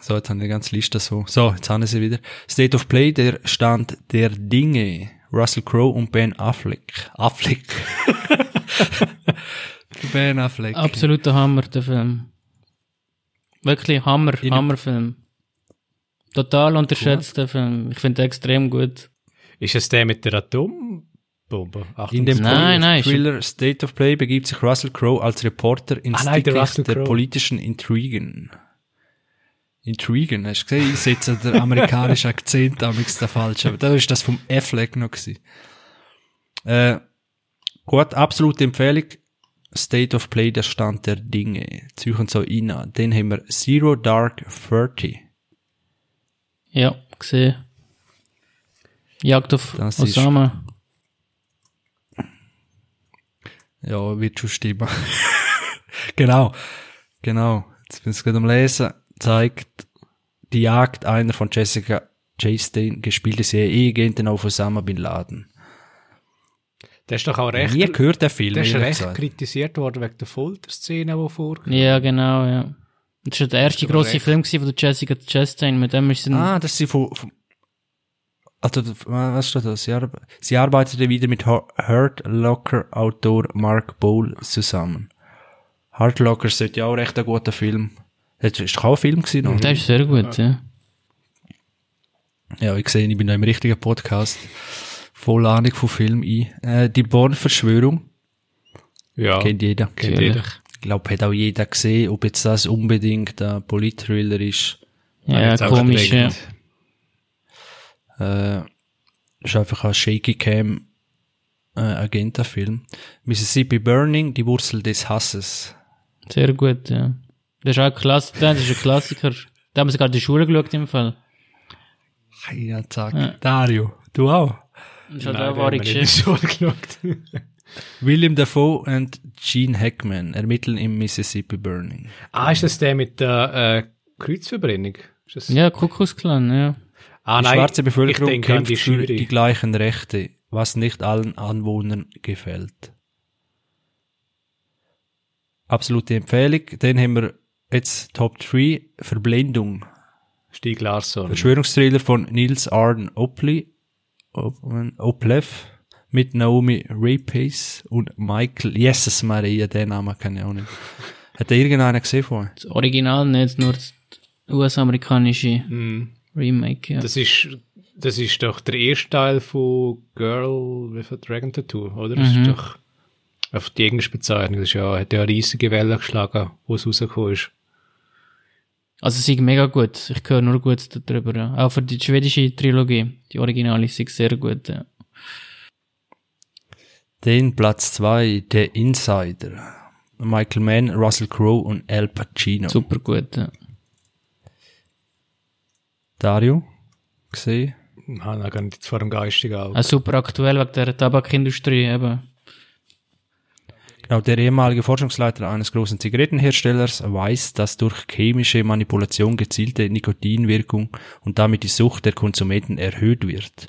so, jetzt haben die ganze Liste so. So, jetzt haben sie wieder. State of Play, der Stand der Dinge. Russell Crowe und Ben Affleck. Affleck. ben Affleck. Absoluter Hammer, der Film. Wirklich Hammer, In- Hammerfilm. Total unterschätzt, der Film. Ich finde den extrem gut. Ist es der mit der Atombombe? Achtung, In dem Nein, nein, Thriller State of Play begibt sich Russell Crowe als Reporter ins Ah, nein, der politischen Intrigen. Intrigen, hast du gesehen? Ich setze der amerikanische Akzent am der falsche. Aber da ist das vom Affleck noch gewesen. Äh, gut, absolute Empfehlung. State of Play, der Stand der Dinge. Züchen so rein. Dann haben wir Zero Dark Thirty. Ja, gesehen. Jagd auf Das ist- Osama. Ja, wird schon stimmen. genau. Genau. Jetzt bin ich gerade am Lesen. Zeigt die Jagd einer von Jessica Chastain gespielte CIA-Agenten auf Osama Bin Laden. Der ist doch auch recht, Nie gehört der Film, der ist recht gesagt. kritisiert worden wegen der Folterszene, die vorgekommen Ja, genau, ja. Das war der erste grosse recht. Film von der Jessica Chastain. Mit dem ist sie Ah, das ist sie von, von also, was steht da? Sie, arbe sie arbeitete wieder mit Hu- Hurt Locker Autor Mark Bowl zusammen. Hurt Locker sollte ja auch recht ein guter Film. Das ist doch auch ein Film gewesen, oder? Der ist sehr gut, ja. Ja, ich sehe, ich bin da im richtigen Podcast. Voll Ahnung von Film ein. Äh, die Born-Verschwörung Ja, kennt jeder. kennt jeder. Ich glaube, hat auch jeder gesehen, ob jetzt das unbedingt ein Polit-Thriller ist. Ja, auch komisch, ja. Äh, ist einfach ein Shaky Cam äh, Agentenfilm. Mississippi Burning, die Wurzel des Hasses. Sehr gut, ja. Das ist auch ein Klass das ist ein Klassiker. Da haben wir sogar in die Schule geschaut im Fall. Ja, zack. Ja. Dario, du auch. Halt Nein, auch wahre Geschichte. William Dafoe und Gene Hackman ermitteln im Mississippi Burning. ah, ist das der mit der äh, Kreuzverbrennung? Ja, Kuckucksklan, ja. Ah, Die nein, schwarze Bevölkerung denke kämpft die für die gleichen Rechte, was nicht allen Anwohnern gefällt. Absolute Empfehlung. Dann haben wir jetzt Top 3 Verblendung. Stieg Larsson. Verschwörungsthriller von Nils Arden Opley, Oplev mit Naomi Rapace und Michael Jesus Maria, den Namen kann ich auch nicht. Hat da irgendeiner gesehen vorher? Das Original nicht, nur das US-amerikanische Mhm. Remake, ja. Das ist, das ist doch der erste Teil von Girl with a Dragon Tattoo, oder? Das Mhm. ist doch auf die englische Bezeichnung. Das ist ja, hat ja eine riesige Welle geschlagen, wo es rausgekommen ist. Also sie ist mega gut. Ich höre nur gut darüber. Auch für die schwedische Trilogie. Die Originale ist sehr gut. Ja. Den Platz 2, der Insider. Michael Mann, Russell Crowe und Al Pacino. Super gut. Ja. Dario? Gesehen? Ah, da kann ich jetzt vor dem geistigen Auge. Auch super aktuell wegen der Tabakindustrie eben. Genau, der ehemalige Forschungsleiter eines großen Zigarettenherstellers weiß, dass durch chemische Manipulation gezielte Nikotinwirkung und damit die Sucht der Konsumenten erhöht wird.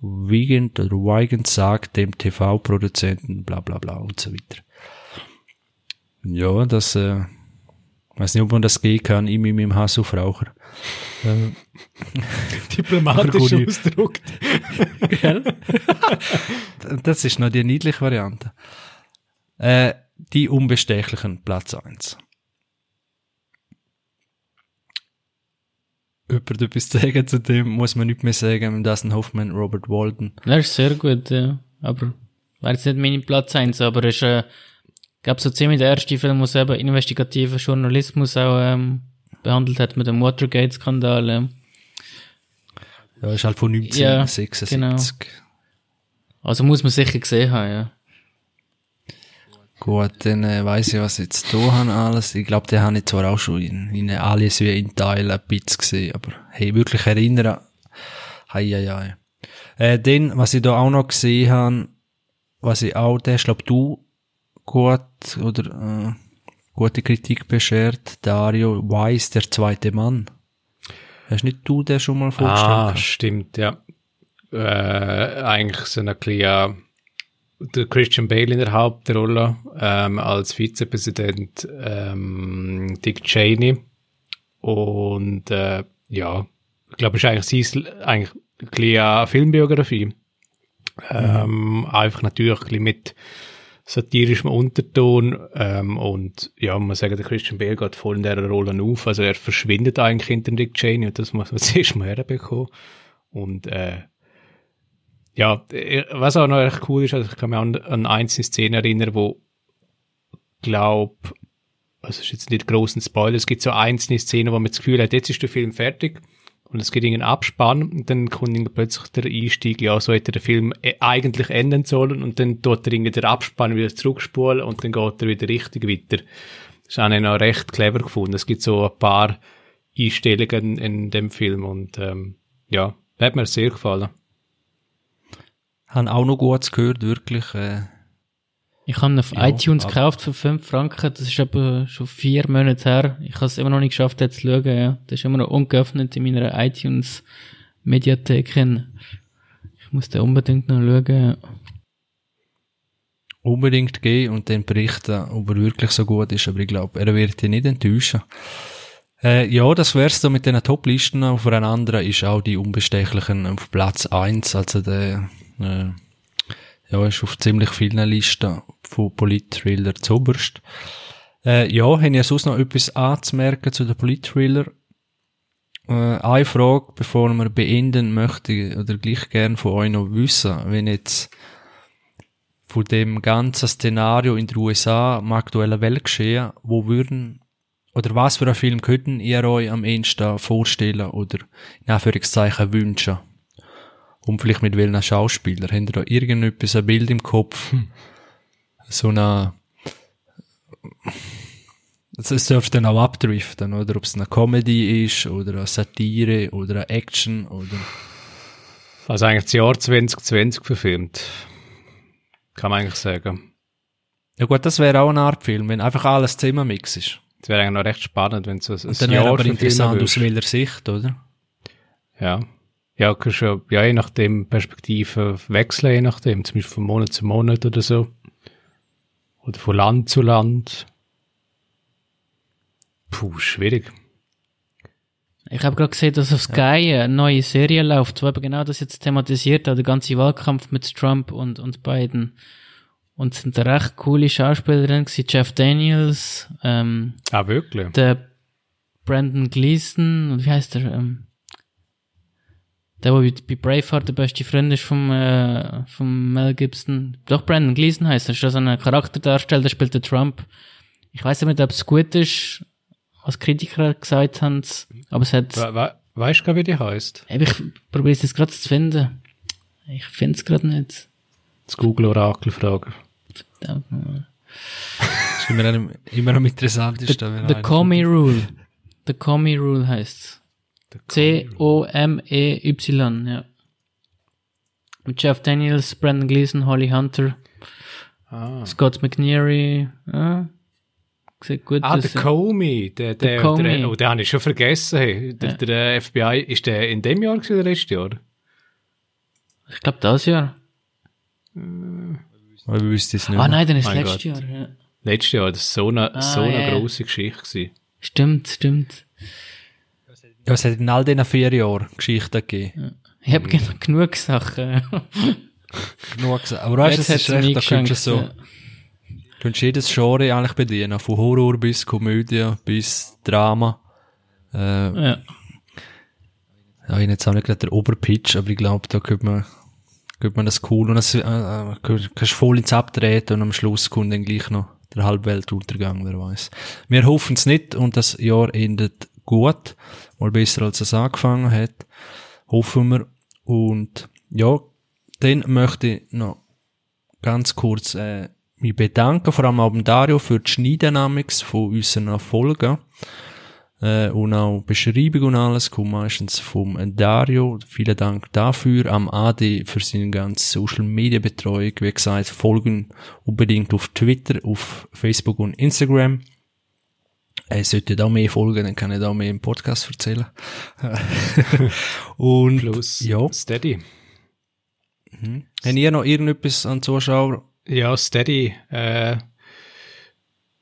Wiegand oder Weigand sagt dem TV-Produzenten bla bla bla und so weiter. Ja, das, äh, weiß nicht, ob man das gehen kann, ich mit meinem Hass auf Raucher. Äh, Diplomatisch ausgedrückt. Das ist noch die niedliche Variante. Äh, die Unbestechlichen, Platz 1. Jemand etwas zu sagen zu dem, muss man nicht mehr sagen, Dustin Hoffman, Robert Walden. Er ist sehr gut, ja. Aber, war jetzt nicht mein Platz eins, aber er ist, äh, gab so ziemlich der erste Film, wo eben investigativen Journalismus auch, ähm, behandelt hat mit dem Watergate-Skandal, ähm. Ja, ist halt von Ja, 1976. Also muss man sicher gesehen haben, ja. Gut, dann äh, weiss ich, was ich jetzt da habe alles. Ich glaube, den habe ich zwar auch schon in, in alles wie in Teilen ein bisschen gesehen, aber hey, wirklich erinnern, hei, hei, hei. Äh, dann, was ich da auch noch gesehen habe, was ich auch, der, glaube, du gut oder äh, gute Kritik beschert, Dario Weiss, der zweite Mann. Hast nicht du den schon mal vorgestellt? Ah, stimmt, ja. Äh, eigentlich so ein bisschen der Christian Bale in der Hauptrolle ähm, als Vizepräsident ähm, Dick Cheney. Und äh, ja, ich glaube, es ist eigentlich, sein, eigentlich ein bisschen eine Filmbiografie. Ähm, Einfach natürlich ein bisschen mit satirischem Unterton ähm, und ja, man sagen, der Christian Bale geht voll in dieser Rolle auf, also er verschwindet eigentlich hinter Dick Cheney und das muss man zuerst mal herbekommen und äh, ja, äh, was auch noch echt cool ist, also ich kann mich an, an einzelne Szenen erinnern, wo glaub, also es ist jetzt nicht großen Spoiler, es gibt so einzelne Szenen, wo man das Gefühl hat, jetzt ist der Film fertig und es gibt einen Abspann und dann kommt plötzlich der Einstieg, ja, so hätte der Film äh, eigentlich enden sollen und dann tut er irgendwie der Abspann wieder zurückspulen und dann geht er wieder richtig weiter. Das habe ich noch recht clever gefunden. Es gibt so ein paar Einstellungen in dem Film und ähm, ja, hat mir sehr gefallen. Haben auch noch Gutes gehört, wirklich. Äh, Ich habe ihn auf Ja, iTunes aber- gekauft für 5 Franken. Das ist aber schon vier Monate her. Ich habe es immer noch nicht geschafft, jetzt zu schauen. Ja. Das ist immer noch ungeöffnet in meiner iTunes-Mediathek. Ich muss da unbedingt noch schauen. Ja. unbedingt gehen und dann berichten, ob er wirklich so gut ist. Aber ich glaube, er wird dich nicht enttäuschen. Äh, ja, das wär's so mit den Top-Listen. Auf einer anderen ist auch die Unbestechlichen auf Platz 1. Also der, äh, ja, ist auf ziemlich vielen Listen von Polit-Thriller zuoberst. Äh, ja, haben ihr sonst noch etwas anzumerken zu den Polit-Thriller? Äh, eine Frage, bevor wir beenden möchte, oder gleich gern von euch noch wissen, wenn jetzt von dem ganzen Szenario in den USA, im aktuellen Weltgeschehen, wo würden, oder was für einen Film könnten ihr euch am ehesten vorstellen oder in Anführungszeichen wünschen? Und vielleicht mit welchen Schauspieler? Habt ihr da irgendetwas, ein Bild im Kopf? So eine, also es dürfte dann auch abdriften, oder ob es eine Comedy ist, oder eine Satire, oder eine Action, oder, Also eigentlich das Jahr 2020 verfilmt. Kann man eigentlich sagen. ja gut, das wäre auch eine Art Film, wenn einfach alles zusammenmix ist. Das wäre eigentlich noch recht spannend, wenn so ein Und dann wäre aber interessant aus welcher Sicht, oder? Ja. Ja, kannst du, ja, je nachdem Perspektive wechseln, je nachdem. Zum Beispiel von Monat zu Monat oder so. Oder von Land zu Land. Puh, schwierig. Ich habe gerade gesehen, dass auf Sky eine neue Serie läuft, wo eben genau das jetzt thematisiert hat, der ganze Wahlkampf mit Trump und, und Biden. Und es sind da recht coole Schauspieler drin gewesen. Jeff Daniels, ähm, Ah, wirklich? der Brandon Gleason, und wie heißt der, ähm, der, der bei Braveheart der beste Freund ist vom, äh, vom Mel Gibson. Doch, Brandon Gleason heißt er, ist so ein Charakterdarsteller, der spielt den Trump. Ich weiß nicht, ob es gut ist, was Kritiker gesagt haben, aber es hat, We we weißt du gar, wie die heißt? Ich probiere es jetzt gerade zu finden. Ich finde es gerade nicht. Das Google-Orakel fragen. Verdammt. Das ist immer, noch- immer noch am interessantesten. The einer- Comey Rule. The Comey Rule heißt C-O-M-E-Y, ja. Mit Jeff Daniels, Brandon Gleason, Holly Hunter, Ah, Scott McNeary, ja. Sieht gut ah der Comey. Der, der, Comey. Der, oh, den habe ich schon vergessen. Hey. Der, Ja. der FBI, ist der in dem Jahr gewesen oder letztes Jahr? Ich glaube, das Jahr. Aber ich wüsste es nicht. Ah nein, dann ist Mein letztes Gott. Jahr. Ja. Letztes Jahr, das war so eine, Ah, so eine ja. grosse Geschichte. Gewesen. Stimmt, stimmt. Ja, es hat in all diesen vier Jahren Geschichten gegeben. Ich habe gen genug Sachen. Genug gesagt. Aber weißt du, es ist recht, da könntest du so, du könntest jedes Genre eigentlich bedienen. Von Horror bis Komödie bis Drama. Äh, Ja. ja. Ich habe jetzt auch nicht gerade der Oberpitch, aber ich glaube, da könnte man, könnte man das cool und das, äh, äh, kannst kannst voll ins Abtreten und am Schluss kommt dann gleich noch der Halbweltuntergang, wer weiß. Wir hoffen es nicht und das Jahr endet gut, mal besser als es angefangen hat. Hoffen wir. Und ja, dann möchte ich noch ganz kurz äh, mich bedanken, vor allem auch dem Dario für die Schneidynamics von unseren Folgen. Äh, und auch Beschreibung und alles kommt meistens vom Dario. Vielen Dank dafür. Am AD für seine ganze Social Media Betreuung. Wie gesagt, folgen unbedingt auf Twitter, auf Facebook und Instagram. Er sollte da mehr folgen, dann kann ich da mehr im Podcast erzählen. und Plus ja, Steady. haben ihr noch irgendetwas an Zuschauer? Ja, Steady. Äh,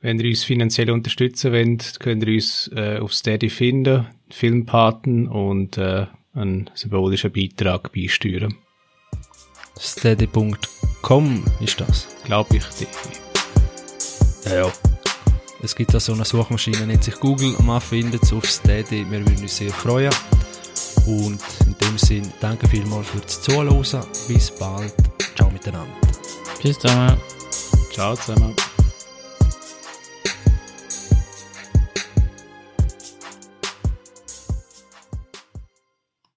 wenn ihr uns finanziell unterstützen wollt, könnt ihr uns äh, auf Steady finden, Filmpaten und äh, einen symbolischen Beitrag beisteuern. Steady.com ist das. Glaube ich. Ja, ja. Es gibt da so eine Suchmaschine, nennt sich Google. Man findet es auf Steady. Wir würden uns sehr freuen. Und in dem Sinn, danke vielmals fürs Zuhören. Bis bald. Ciao miteinander. Tschüss zusammen. Ciao zusammen.